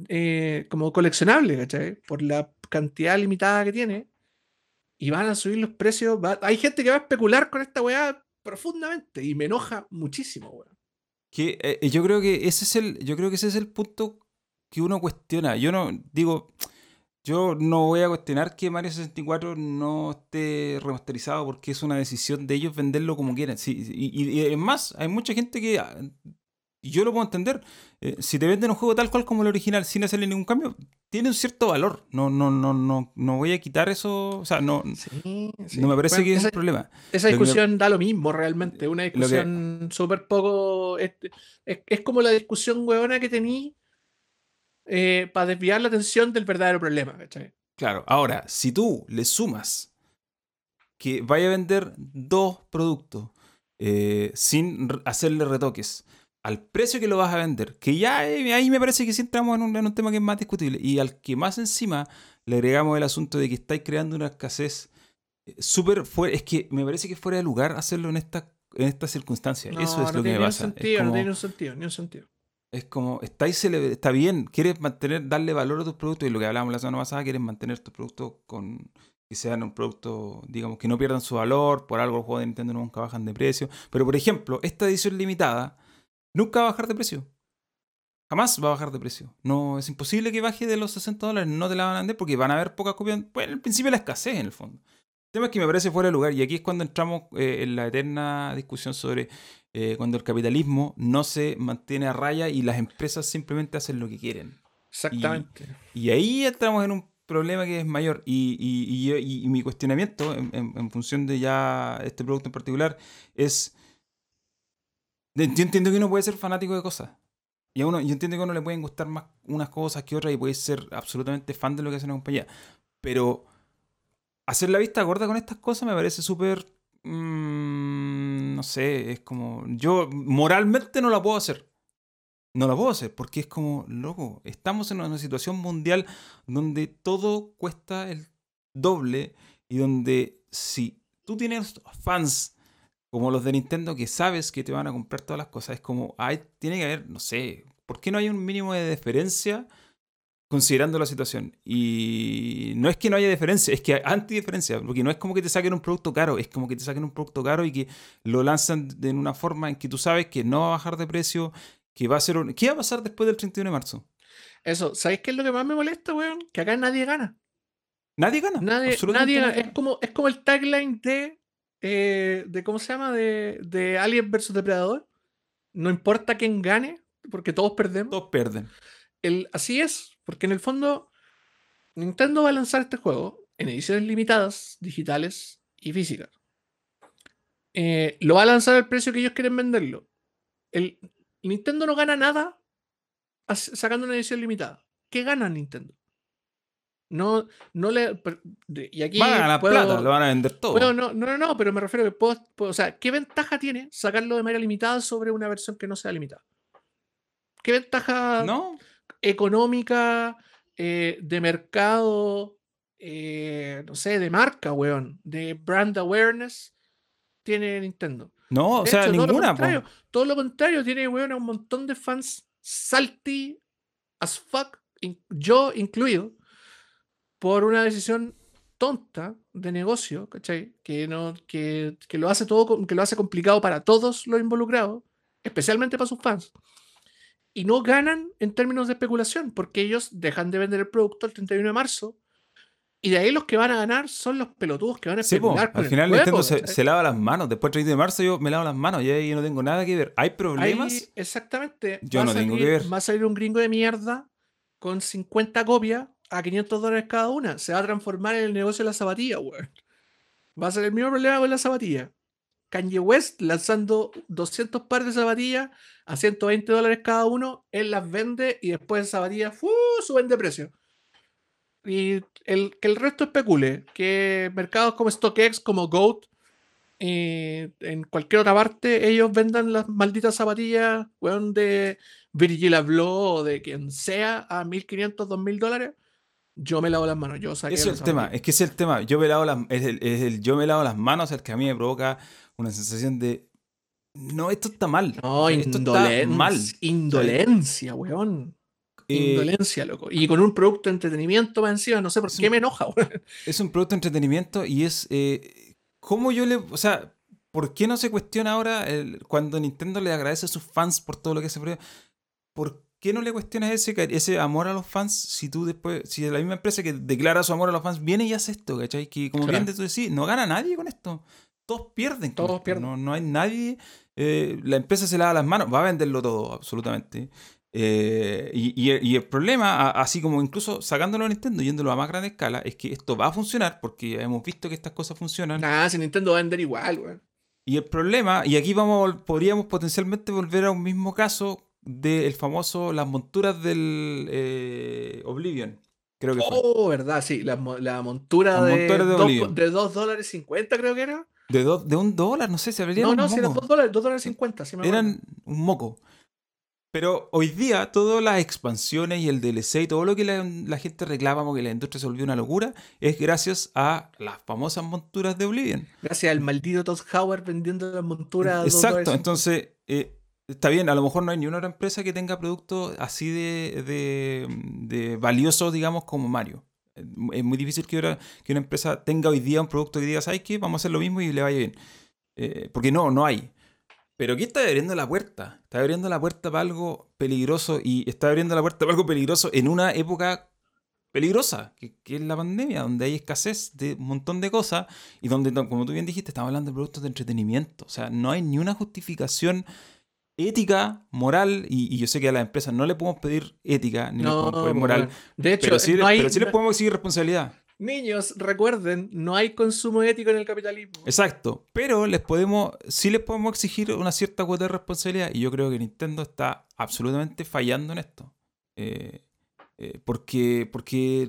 eh, como coleccionable, ¿cachai? Por la cantidad limitada que tiene. Y van a subir los precios. va- Hay gente que va a especular con esta weá profundamente y me enoja muchísimo, weón. Que, eh, yo creo que ese es el, yo creo que ese es el punto que uno cuestiona. Yo no digo, yo no voy a cuestionar que Mario 64 no esté remasterizado porque es una decisión de ellos venderlo como quieran. Sí, y, y- y es más, hay mucha gente que ah, y yo lo puedo entender. eh, si te venden un juego tal cual como el original sin hacerle ningún cambio, tiene un cierto valor. No, no, no, no, no voy a quitar eso. O sea, no, Sí, sí. no me parece Bueno, que es esa, un problema. esa Lo que me- discusión da lo mismo realmente. Una discusión súper poco. Es, es- es como la discusión huevona que tení para desviar la atención del verdadero problema, ¿cachai? Claro, ahora, si tú le sumas que vaya a vender dos productos eh, sin hacerle retoques al precio que lo vas a vender, que ya eh, ahí me parece que sí entramos en un, en un tema que es más discutible, y al que más encima le agregamos el asunto de que estáis creando una escasez eh, súper fuera, es que me parece que es fuera de lugar hacerlo en esta, en estas circunstancias. Eso No, es no lo que me pasa. Es sentido, no como- tiene un sentido, ni un sentido. Es como, estáis está bien, quieres mantener, darle valor a tus productos, y lo que hablábamos la semana pasada, quieres mantener tus productos con que sean un producto, digamos, que no pierdan su valor, por algo los juegos de Nintendo nunca bajan de precio. Pero por ejemplo, esta edición limitada nunca va a bajar de precio. Jamás va a bajar de precio. No, es imposible que baje de los 60 dólares, no te la van a vender porque van a haber pocas copias. Pues en el principio la escasez en el fondo. El tema es que me parece fuera de lugar, y aquí es cuando entramos eh, en la eterna discusión sobre eh, cuando el capitalismo no se mantiene a raya y las empresas simplemente hacen lo que quieren. Exactamente. Y ahí entramos en un, problema que es mayor. Y, y, y, mi cuestionamiento en, en, función de ya este producto en particular es... Yo entiendo que uno puede ser fanático de cosas. Y a uno, yo entiendo que a uno le pueden gustar más unas cosas que otras y puede ser absolutamente fan de lo que hace una compañía. Pero hacer la vista gorda con estas cosas me parece súper... Mmm, no sé, es como... Yo moralmente no la puedo hacer. No la puedo hacer porque es como, loco, estamos en una situación mundial donde todo cuesta el doble y donde si tú tienes fans como los de Nintendo que sabes que te van a comprar todas las cosas, es como, hay, tiene que haber, no sé, ¿por qué no hay un mínimo de deferencia considerando la situación? Y no es que no haya diferencia, es que hay antidiferencia, porque no es como que te saquen un producto caro, es como que te saquen un producto caro y que lo lanzan de una forma en que tú sabes que no va a bajar de precio, que va a ser ¿Qué va a pasar después del 31 de marzo? Eso, ¿sabéis qué es lo que más me molesta, weón? Que acá nadie gana. Nadie gana. Nadie, nadie gana. Es, como, es como el tagline de, eh, de ¿cómo se llama? De, de Alien vs Depredador. No importa quién gane, porque todos perdemos. Todos pierden. El, así es, porque en el fondo Nintendo va a lanzar este juego en ediciones limitadas, digitales y físicas. Eh, lo va a lanzar al precio que ellos quieren venderlo. El, Nintendo no gana nada sacando una edición limitada. ¿Qué gana Nintendo? No, no le. Y aquí. Van a ganar plata, lo van a vender todo. no, no, no, no, pero me refiero a que puedo, O sea, ¿qué ventaja tiene sacarlo de manera limitada sobre una versión que no sea limitada? ¿Qué ventaja económica, eh, de mercado, eh, no sé, de marca, weón, de brand awareness tiene Nintendo? No, o sea, ninguna. Todo lo, contrario, tiene, weón, un montón de fans salty as fuck, yo incluido, por una decisión tonta de negocio, ¿cachai? Que, no, que, que, lo hace todo, que lo hace complicado para todos los involucrados, especialmente para sus fans. Y no ganan en términos de especulación, porque ellos dejan de vender el producto el 31 de marzo y de ahí los que van a ganar son los pelotudos que van a especular Al final Nintendo se, lava las manos. Después del 30 de marzo yo me lavo las manos y ahí no tengo nada que ver. ¿Hay problemas? exactamente. Yo no tengo que ver. Va a salir un gringo de mierda con 50 copias a 500 dólares cada una. Se va a transformar en el negocio de la zapatilla, weón. Va a ser el mismo problema con la zapatilla. Kanye West lanzando 200 pares de zapatillas a 120 dólares cada uno. Él las vende y después zapatillas suben de precio y el, que el resto especule, que mercados como StockX, como Goat, eh, en cualquier otra parte, ellos vendan las malditas zapatillas, weón, de Virgil Abloh o de quien sea a 1500, 2000 dólares. Yo me lavo las manos, yo saqué es el tema, es que es el tema. Yo me lavo las, es el, yo me lavo las manos el que a mí me provoca una sensación de no, esto está mal. No, esto está mal. Indolencia, weón. Eh, Indolencia, loco. Y con un producto de entretenimiento más encima, no sé por qué me enoja, Es un producto de entretenimiento y es. Eh, ¿Cómo yo le.? O sea, ¿por qué no se cuestiona ahora cuando Nintendo le agradece a sus fans por todo lo que se ¿Por qué no le cuestionas ese, ese amor a los fans si tú después. Si la misma empresa que declara su amor a los fans viene y hace esto, ¿cachai? Que como bien tú decís, no gana nadie con esto. Todos pierden. Todos pierden. No, no hay nadie. Eh, la empresa se lava las manos, va a venderlo todo, absolutamente. Eh, y, el problema, así como incluso sacándolo a Nintendo, yéndolo a más grande escala, es que esto va a funcionar porque hemos visto que estas cosas funcionan. Nada, si Nintendo va a vender igual, güey. Y el problema, y aquí vamos, podríamos potencialmente volver a un mismo caso del famoso, las monturas del eh, Oblivion. Creo que oh, verdad, sí, la, montura de, de, 2 dólares 50 creo que era. De, de un dólar, no sé, si habría No, no, si eran 2 dólares, 2 dólares 50. eran un moco. Pero hoy día todas las expansiones y el DLC y todo lo que la, gente reclama porque la industria se volvió una locura es gracias a las famosas monturas de Oblivion. Gracias al maldito Todd Howard vendiendo las monturas. Exacto, entonces eh, está bien, a lo mejor no hay ni una otra empresa que tenga productos así de, de, valiosos, digamos, como Mario. Es muy difícil que, una, que una empresa tenga hoy día un producto que diga, ¿sabes qué? Vamos a hacer lo mismo y le vaya bien. Eh, porque no, no hay. Pero aquí está abriendo la puerta. Está abriendo la puerta para algo peligroso y está abriendo la puerta para algo peligroso en una época peligrosa, que, es la pandemia, donde hay escasez de un montón de cosas y donde, como tú bien dijiste, estamos hablando de productos de entretenimiento. O sea, no hay ni una justificación ética, moral, y, yo sé que a las empresas no le podemos pedir ética ni No, podemos pedir pues, moral. De hecho, pero sí, no hay- pero sí les podemos exigir responsabilidad. niños, recuerden, no hay consumo ético en el capitalismo. Exacto, pero les podemos, sí les podemos exigir una cierta cuota de responsabilidad y yo creo que Nintendo está absolutamente fallando en esto. Eh, eh, porque, porque,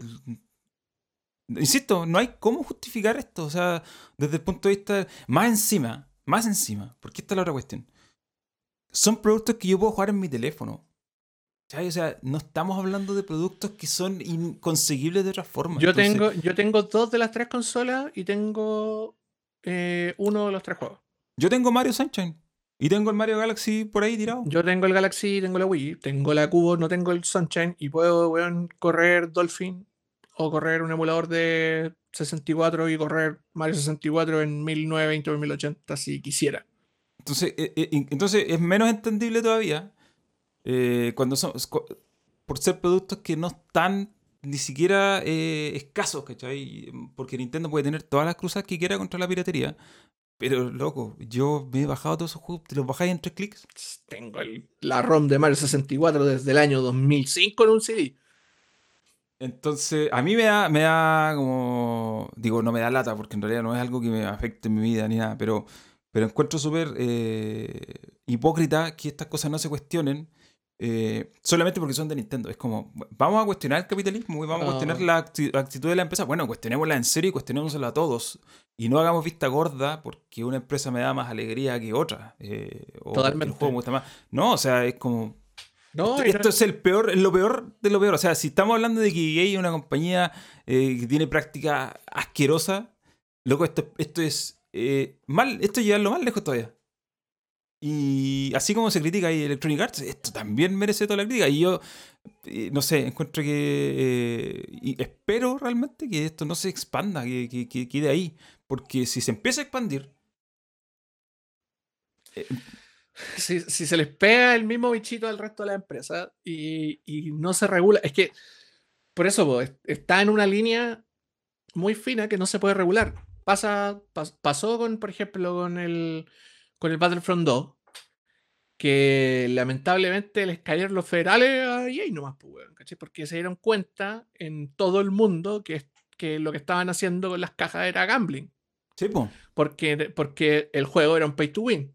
insisto, no hay cómo justificar esto. O sea, desde el punto de vista, más encima, más encima, porque esta es la otra cuestión. Son productos que yo puedo jugar en mi teléfono. O sea, no estamos hablando de productos que son inconseguibles de otra forma. Yo Entonces, tengo, yo tengo dos de las tres consolas y tengo eh, uno de los tres juegos. Yo tengo Mario Sunshine. Y tengo el Mario Galaxy por ahí tirado. Yo tengo el Galaxy, tengo la Wii, tengo la Cubo, no tengo el Sunshine y puedo, weón, correr Dolphin o correr un emulador de 64 y correr Mario 64 en 1920 o 1080 si quisiera. Entonces, eh, eh, entonces es menos entendible todavía eh, cuando son por ser productos que no están ni siquiera eh, escasos, ¿cachai? Porque Nintendo puede tener todas las cruzas que quiera contra la piratería. Pero, loco, yo me he bajado todos esos juegos, te los bajáis en tres clics. Tengo el- la ROM de Mario 64 desde el año 2005 en un CD. Entonces, a mí me da, me da como. Digo, no me da lata, porque en realidad no es algo que me afecte en mi vida ni nada, pero, pero encuentro súper eh, hipócrita que estas cosas no se cuestionen eh, solamente porque son de Nintendo. Es como, vamos a cuestionar el capitalismo y vamos a cuestionar Ah. la acti- actitud de la empresa. Bueno, cuestionémosla en serio y cuestionémosla a todos. Y no hagamos vista gorda porque una empresa me da más alegría que otra. eh, o Totalmente. el juego me gusta más. No, o sea, es como. No, Esto, no- es el peor, es lo peor de lo peor. O sea, si estamos hablando de que EA es una compañía eh, que tiene práctica asquerosa, loco, esto, esto es eh, mal, esto es llevarlo más lejos todavía. Y así como se critica ahí Electronic Arts, esto también merece toda la crítica. Y yo, eh, no sé, encuentro que. eh, y espero realmente que esto no se expanda, que, que, que quede ahí. Porque si se empieza a expandir, si, si se les pega el mismo bichito al resto de la empresa y, y no se regula, es que por eso está en una línea muy fina que no se puede regular. Pasa, pas- pasó con, por ejemplo, con el, con el Battlefront 2, que lamentablemente les cayeron los federales a EA nomás, pues, weón, ¿cachai? Porque se dieron cuenta en todo el mundo que, que lo que estaban haciendo con las cajas era gambling sí, po. porque, porque el juego era un pay to win.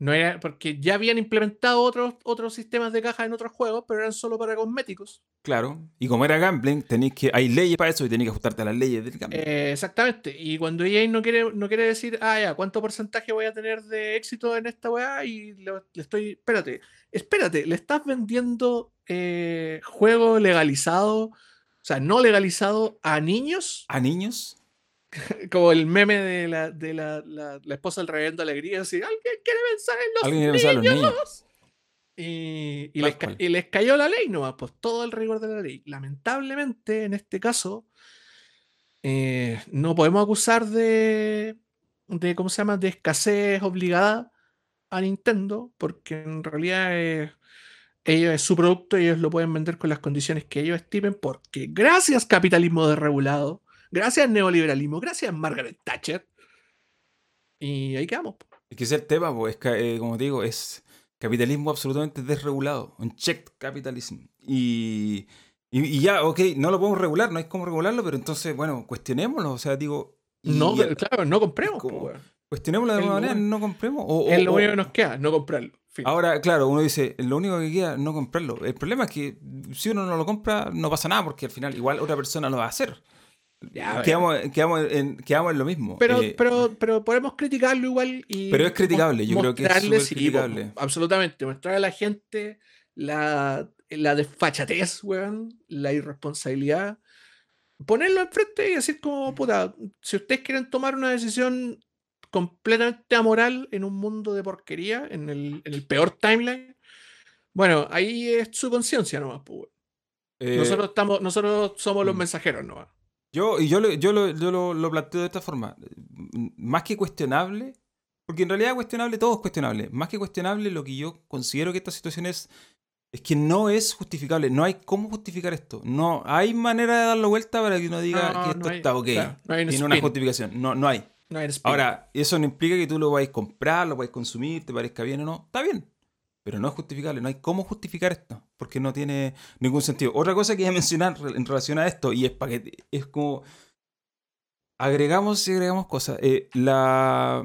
No era, porque ya habían implementado otros, otros sistemas de caja en otros juegos, pero eran solo para cosméticos. Claro. Y como era gambling, tenéis que, hay leyes para eso y tenéis que ajustarte a las leyes del gambling. Eh, exactamente. Y cuando EA no quiere, no quiere decir, ah, ya, ¿cuánto porcentaje voy a tener de éxito en esta weá? Y le, le estoy. Espérate, espérate, le estás vendiendo eh, juego legalizado, o sea, no legalizado a niños, ¿A niños? como el meme de la, de la, la, la esposa del reverendo Alegría, así, ¿alguien quiere pensar en los Alguien quiere pensar en los niños. Y, y les, y cayó la ley nomás, pues todo el rigor de la ley. Lamentablemente, en este caso, eh, no podemos acusar de, de, ¿cómo se llama?, de escasez obligada a Nintendo, porque en realidad es, ellos es su producto y ellos lo pueden vender con las condiciones que ellos estimen, porque gracias capitalismo desregulado, gracias neoliberalismo, gracias Margaret Thatcher, y ahí quedamos. Es que ese es el tema, es ca- eh, como te digo, es capitalismo absolutamente desregulado, un check capitalism. Y, y, y ya, ok, no lo podemos regular, no hay cómo regularlo, pero entonces, bueno, cuestionémoslo, o sea, digo... No, y- claro, no compremos. como- cuestionémoslo de es alguna manera, no compremos. O, es o- lo único que nos queda, no comprarlo. Fin. Ahora, claro, uno dice, lo único que queda no comprarlo. El problema es que si uno no lo compra, no pasa nada, porque al final igual otra persona lo va a hacer. Ya, bueno. quedamos, quedamos, en, quedamos en lo mismo. pero, Eh, pero, pero podemos criticarlo igual y. Pero es criticable, yo creo que es sí, criticable. absolutamente. Mostrar a la gente la, la desfachatez, weón, la irresponsabilidad. Ponerlo enfrente y decir, como, puta, si ustedes quieren tomar una decisión completamente amoral en un mundo de porquería, en el, en el peor timeline, bueno, ahí es su conciencia nomás, pues, eh, Nosotros, estamos, nosotros somos los mm. mensajeros nomás. Yo, y yo, lo, yo, lo, yo lo, lo planteo de esta forma. Más que cuestionable, porque en realidad cuestionable, todo es cuestionable. Más que cuestionable, lo que yo considero que esta situación es, es que no es justificable. No hay cómo justificar esto. No hay manera de darlo vuelta para que uno diga No, que esto no hay- está ok. claro, no hay un Tiene una justificación. No, no hay. No hay. Ahora, eso no implica que tú lo vayas a comprar, lo vayas a consumir, te parezca bien o no. Está bien. Pero no es justificable, no hay cómo justificar esto, porque no tiene ningún sentido. Otra cosa que iba a mencionar en relación a esto, y es que es como agregamos y agregamos cosas. Eh, la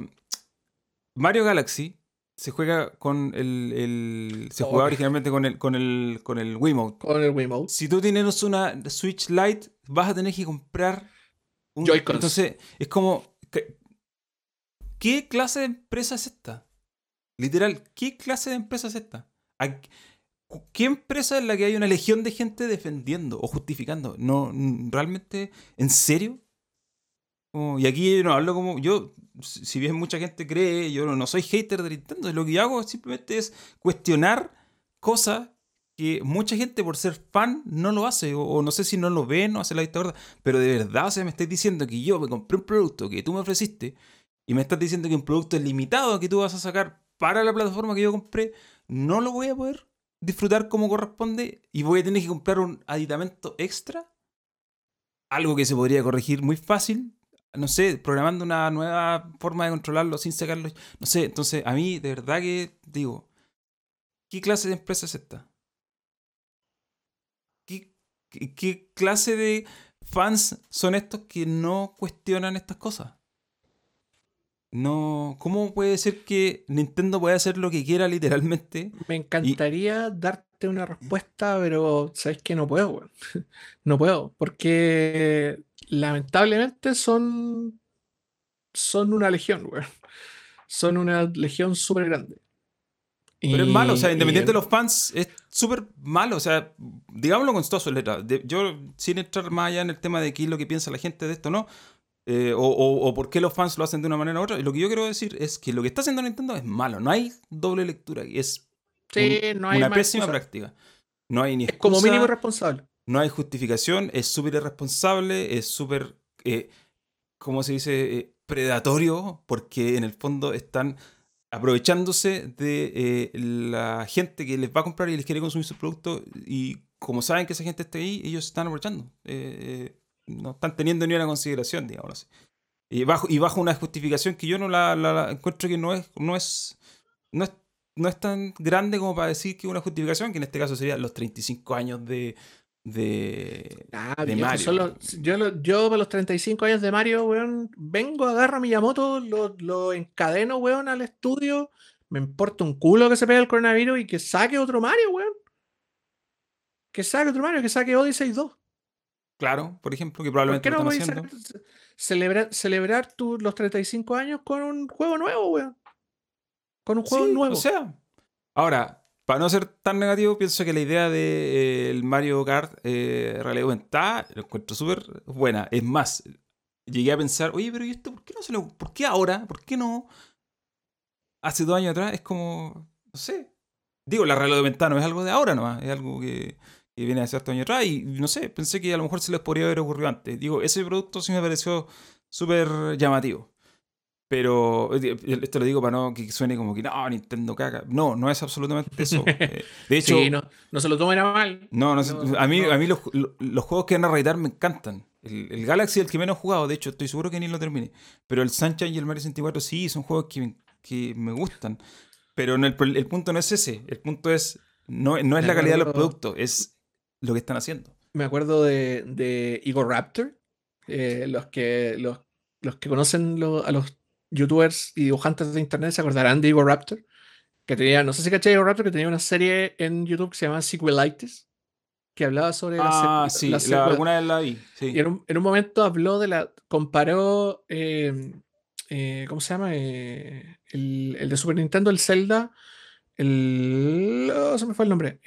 Mario Galaxy se juega con el, se jugaba originalmente con el con el con el Wiimote. Con el Wiimote. Si tú tienes una Switch Lite, vas a tener que comprar un joy Entonces, es como ¿qué clase de empresa es esta? Literal, ¿qué clase de empresa es esta? ¿Qué empresa es la que hay una legión de gente defendiendo o justificando? No, realmente, ¿en serio? y aquí no hablo como. Yo, si bien mucha gente cree, yo no soy hater de Nintendo. Lo que yo hago simplemente es cuestionar cosas que mucha gente por ser fan no lo hace. O, no sé si no lo ve, no hace la vista gorda. Pero de verdad, se me estáis diciendo que yo me compré un producto que tú me ofreciste y me estás diciendo que un producto es limitado que tú vas a sacar para la plataforma que yo compré, no lo voy a poder disfrutar como corresponde y voy a tener que comprar un aditamento extra. Algo que se podría corregir muy fácil no sé, programando una nueva forma de controlarlo sin sacarlo. No sé, entonces a mí de verdad que digo, ¿qué clase de empresa es esta? ¿Qué, clase de fans son estos que no cuestionan estas cosas? No, ¿cómo puede ser que Nintendo pueda hacer lo que quiera literalmente? Me encantaría darte una respuesta, pero sabes que no puedo, No puedo, porque lamentablemente son, son una legión, weón. Son una legión súper grande. Pero es malo, o sea, independiente de los fans, es súper malo, o sea, digámoslo con todas sus letras. yo, sin entrar más allá en el tema de qué es lo que piensa la gente de esto, ¿no? Eh, o, o, por qué los fans lo hacen de una manera u otra. Lo que yo quiero decir es que lo que está haciendo Nintendo es malo. No hay doble lectura. Es una pésima práctica. No hay ni como mínimo responsable no hay justificación, es súper irresponsable, es súper, eh, ¿cómo se dice?, eh, predatorio, porque en el fondo están aprovechándose de eh, la gente que les va a comprar y les quiere consumir su producto y como saben que esa gente está ahí, ellos están aprovechando. No están teniendo ni una consideración, digamos así. Y bajo, y bajo una justificación que yo no la, encuentro que no es, no es, no es, no es tan grande como para decir que una justificación, que en este caso sería los 35 años de, de, ah, Mario. yo, yo para los 35 años de Mario, weón, vengo, agarro a Miyamoto, lo, lo encadeno, weón, al estudio. Me importa un culo que se pegue el coronavirus y que saque otro Mario, weón. Que saque otro Mario, que saque Odyssey 2. Claro, por ejemplo, que probablemente ¿Por qué no celebrar, celebrar los 35 años con un juego nuevo, weón? Con un juego nuevo. O sea, ahora, para no ser tan negativo, pienso que la idea del de, Mario Kart eh, realidad aumentada lo encuentro súper buena. Es más, llegué a pensar, oye, pero ¿y esto por qué no se lo. ¿Por qué ahora? ¿Por qué no? Hace dos años atrás es como. No sé. Digo, la realidad aumentada no es algo de ahora nomás, es algo que, que viene de cierto años atrás y no sé, pensé que a lo mejor se les podría haber ocurrido antes. Digo, ese producto sí me pareció súper llamativo. Pero eh, esto lo digo para no que suene como que no, Nintendo caga. No, no es absolutamente eso. Eh, de hecho, no, se lo tomen a mal. No, a mí, a mí los, juegos que van a raitar me encantan. El, Galaxy es el que menos he jugado, de hecho, estoy seguro que ni lo terminé. Pero el Sunshine y el Mario 64 sí, son juegos que, que me gustan. Pero el, el, punto no es ese. El punto es, no, no es la calidad de los productos, es lo que están haciendo. Me acuerdo de, de Igor Raptor. Eh, los, que, los, los que conocen a los youtubers y dibujantes de internet se acordarán de Igor Raptor, que tenía, no sé si caché Igor Raptor, que tenía una serie en YouTube que se llama Sequelitis, que hablaba sobre ah, la, sí, la, alguna vez la vi. Sí. Y en un, en un, momento habló de la. comparó. Eh, eh, ¿Cómo se llama? Eh, el, el, de Super Nintendo, el Zelda. El. Oh, se me fue el nombre.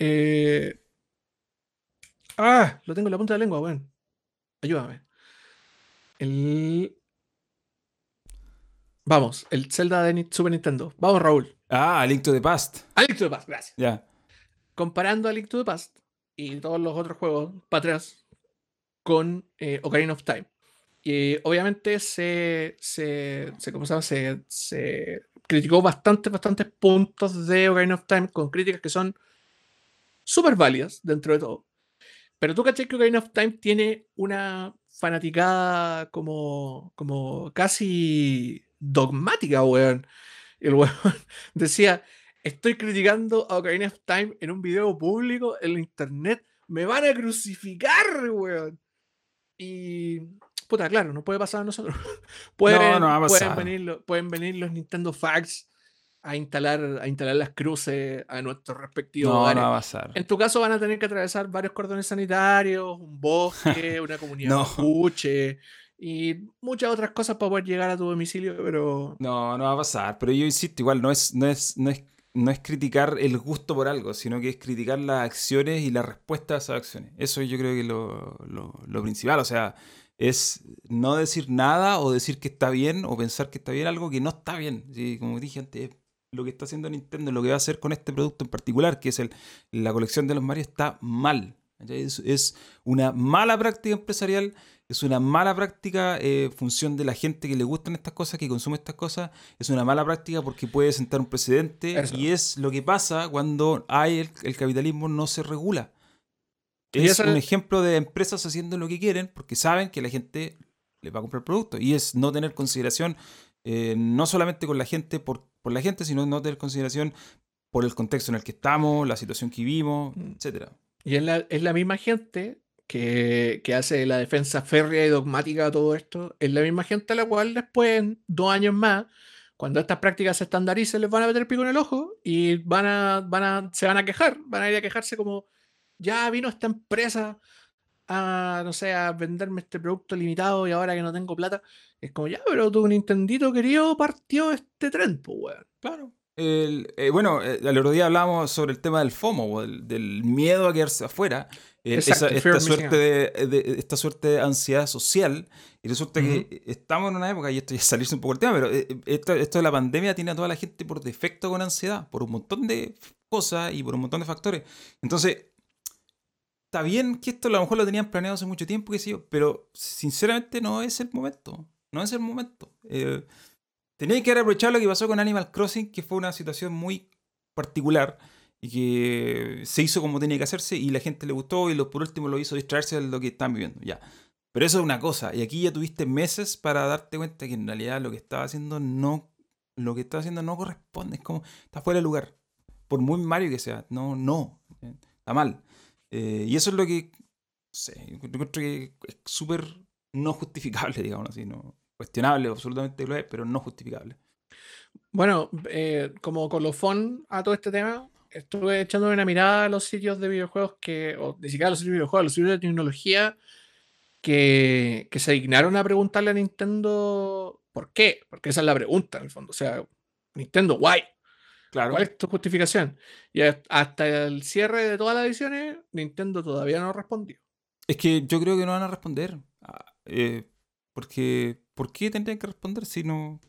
Ah, lo tengo en la punta de la lengua, bueno. Ayúdame. El. Vamos, el Zelda de Super Nintendo. Vamos, Raúl. Ah, Link to the Past. A Link to the Past, gracias. Ya. Comparando a Link to the Past y todos los otros juegos para atrás con eh, Ocarina of Time. Y obviamente se, se, se, ¿cómo se, se, se criticó bastantes, bastantes puntos de Ocarina of Time con críticas que son súper válidas dentro de todo. Pero tú caché que Ocarina of Time tiene una fanaticada como, como casi dogmática, weón. El weón decía, estoy criticando a Ocarina of Time en un video público en la internet. Me van a crucificar, weón. Y. Puta, claro, no puede pasar a nosotros. pueden, No, no pueden, venir, pueden venir los Nintendo Facts a instalar, a instalar las cruces a nuestros respectivos No, hogares. no va a pasar. En tu caso van a tener que atravesar varios cordones sanitarios, un bosque, una comunidad No. mapuche y muchas otras cosas para poder llegar a tu domicilio, pero No, no va a pasar. Pero yo insisto, igual no es, no es, no es, no es criticar el gusto por algo, sino que es criticar las acciones y la respuesta a esas acciones. Eso yo creo que es lo, lo- lo principal. O sea, es no decir nada o decir que está bien o pensar que está bien algo que no está bien. Sí, como dije antes, lo que está haciendo Nintendo, lo que va a hacer con este producto en particular, que es el, la colección de los Mario, está mal. Es, es una mala práctica empresarial, es una mala práctica eh, función de la gente que le gustan estas cosas, que consume estas cosas, es una mala práctica porque puede sentar un precedente Eso. y es lo que pasa cuando hay el, el capitalismo no se regula. Es un es- ejemplo de empresas haciendo lo que quieren porque saben que la gente les va a comprar el producto y es no tener consideración eh, no solamente con la gente por, por la gente, sino no tener consideración por el contexto en el que estamos, la situación que vivimos, Mm. etcétera. y es la, es la misma gente que, que hace la defensa férrea y dogmática de todo esto, es la misma gente a la cual después, en dos años más, cuando estas prácticas se estandaricen, les van a meter el pico en el ojo y van a, van a, se van a quejar, van a ir a quejarse como, ya vino esta empresa a, no sé, a venderme este producto limitado y ahora que no tengo plata, es como, ya, pero tu Nintendito querido partió este tren, pues, weón. Claro. El- eh, bueno, eh, el otro día hablábamos sobre el tema del FOMO, del, del miedo a quedarse afuera. Eh, Exacto, esa- esta, suerte de, de- esta suerte de ansiedad social. Y resulta que estamos en una época, y esto ya salirse un poco del tema, pero eh, esto, esto de la pandemia tiene a toda la gente por defecto con ansiedad, por un montón de cosas y por un montón de factores. Entonces, está bien que esto a lo mejor lo tenían planeado hace mucho tiempo, qué sé yo, pero sinceramente no es el momento. No es el momento. Eh, Tenéis que haber aprovechado lo que pasó con Animal Crossing, que fue una situación muy particular y que se hizo como tenía que hacerse y la gente le gustó y lo, por último lo hizo distraerse de lo que están viviendo. Ya. Pero eso es una cosa. Y aquí ya tuviste meses para darte cuenta que en realidad lo que estaba haciendo no, lo que haciendo no corresponde. Es como, está fuera de lugar. Por muy Mario que sea. No, no. eh, Está mal. Eh, y eso es lo que, no sé, yo que es súper no justificable, digamos así. No, cuestionable, absolutamente lo es, pero no justificable. Bueno, eh, como colofón a todo este tema, estuve echándome una mirada a los sitios de videojuegos que, o ni siquiera a los sitios de videojuegos, a los sitios de tecnología que, que se dignaron a preguntarle a Nintendo por qué, porque esa es la pregunta en el fondo. O sea, Nintendo, why? Claro. ¿Cuál es tu justificación? Y hast- hasta el cierre de todas las ediciones, Nintendo todavía no respondió. Es que yo creo que no van a responder. Ah, eh, porque, ¿por qué tendrían que responder si no...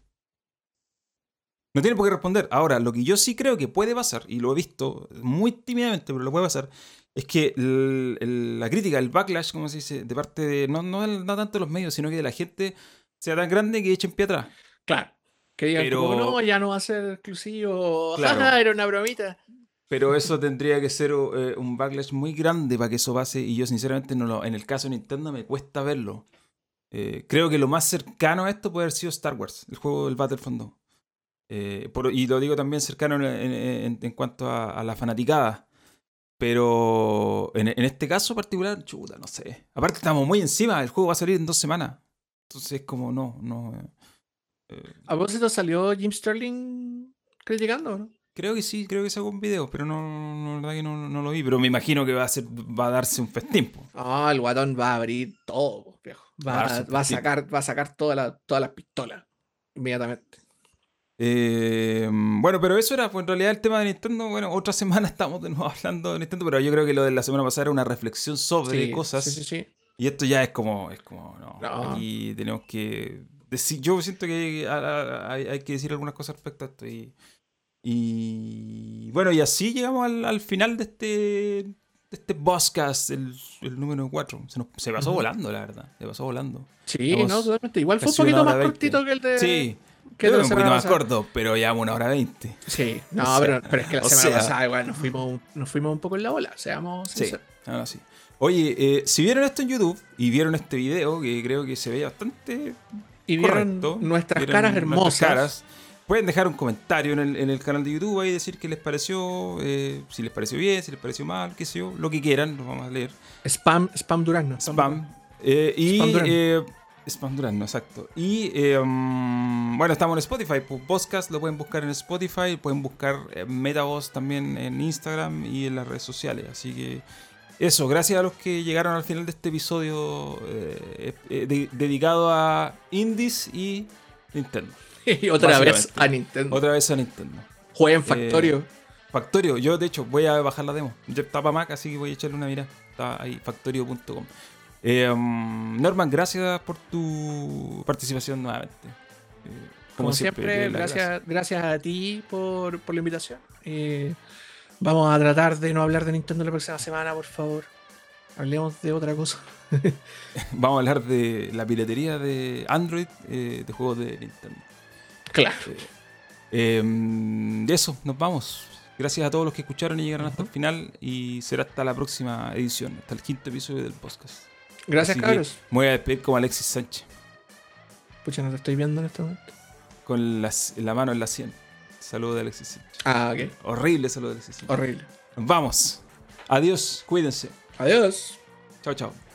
No tienen por qué responder. Ahora, lo que yo sí creo que puede pasar, y lo he visto muy tímidamente, pero lo puede pasar, es que el- el- la crítica, el backlash, como se dice, de parte de, no, no, no tanto de los medios, sino que de la gente, sea tan grande que echen pie atrás. Claro. Que digan Pero- como, no, ya no va a ser exclusivo. Claro. Jaja, era una bromita. Pero eso tendría que ser eh, un backlash muy grande para que eso pase. Y yo, sinceramente, no lo, en el caso de Nintendo me cuesta verlo. Eh, creo que lo más cercano a esto puede haber sido Star Wars, el juego del Battlefront 2. Eh, por- y lo digo también cercano en, en- en- en cuanto a, a la fanaticada. Pero en, en este caso particular, chuta, no sé. Aparte, estamos muy encima. El juego va a salir en dos semanas. Entonces, como no, no. Eh, eh, A propósito, salió Jim Sterling criticando, ¿no? Creo que sí, creo que sacó un video, pero no, no, la verdad que no, no lo vi. Pero me imagino que va a ser, va a darse un festín. Ah, el guatón va a abrir todo, viejo. Va, Va a a, darse va a sacar, va a sacar toda la- todas las pistolas inmediatamente. Eh, bueno, pero eso era pues, en realidad el tema de Nintendo. Bueno, otra semana estamos de nuevo hablando de Nintendo, pero yo creo que lo de la semana pasada era una reflexión sobre Sí, cosas. Sí, sí, sí. Y esto ya es como, es como, no, No. aquí tenemos que yo siento que hay, que decir algunas cosas respecto a esto. Y, y bueno, y así llegamos al, al final de este, de este Bosscast, el, el número 4. Se, nos- se pasó volando, la verdad. Se pasó volando. Sí, no, totalmente. Igual fue un poquito más cortito que el de. Sí, que un poquito más pasada. corto, pero llevamos una hora veinte. Sí, no, O sea, pero, es que la semana sea. pasada igual nos fuimos, un- nos fuimos un poco en la bola, seamos Sí, sinceros. ahora sí. Oye, eh, si vieron esto en YouTube y vieron este video, que creo que se ve bastante Y vieron correcto, nuestras vieron caras nuestras hermosas. caras, Pueden dejar un comentario en el, en el canal de YouTube ahí decir qué les pareció, eh, si les pareció bien, si les pareció mal, qué sé yo, lo que quieran, lo vamos a leer. Spam, spam Durazno. Spam. Eh, y Spam Durazno. eh, Spam exacto. Y eh, mm, bueno, estamos en Spotify. pues, Podcast lo pueden buscar en Spotify. Pueden buscar Metavoz también en Instagram y en las redes sociales. Así que eso, gracias a los que llegaron al final de este episodio eh, eh, de- dedicado a Indies y Nintendo. y otra vez a Nintendo. Otra vez a Nintendo. Jueguen Factorio. Factorio, yo de hecho voy a bajar la demo. Ya está para Mac, así que voy a echarle una mirada. Está ahí, factorio.com. Eh, um, Norman, gracias por tu participación nuevamente. Eh, Como, siempre, gracias, gracias a ti por, por la invitación. Eh, vamos a tratar de no hablar de Nintendo la próxima semana, por favor. Hablemos de otra cosa. Vamos a hablar de la piratería de Android eh, de juegos de Nintendo. Claro. Eh, de eso, nos vamos. Gracias a todos los que escucharon y llegaron hasta el final. Y será hasta la próxima edición, hasta el quinto episodio del podcast. Gracias, Así cabros. Me voy a despedir como Alexis Sánchez, Pucha, no te estoy viendo en este momento. con las- la mano en la sien. Saludo de Alexis Sánchez. Ah, ok. Horrible saludo de Alexis Sánchez. Horrible. Vamos. Adiós, cuídense. Adiós. Chao, chao.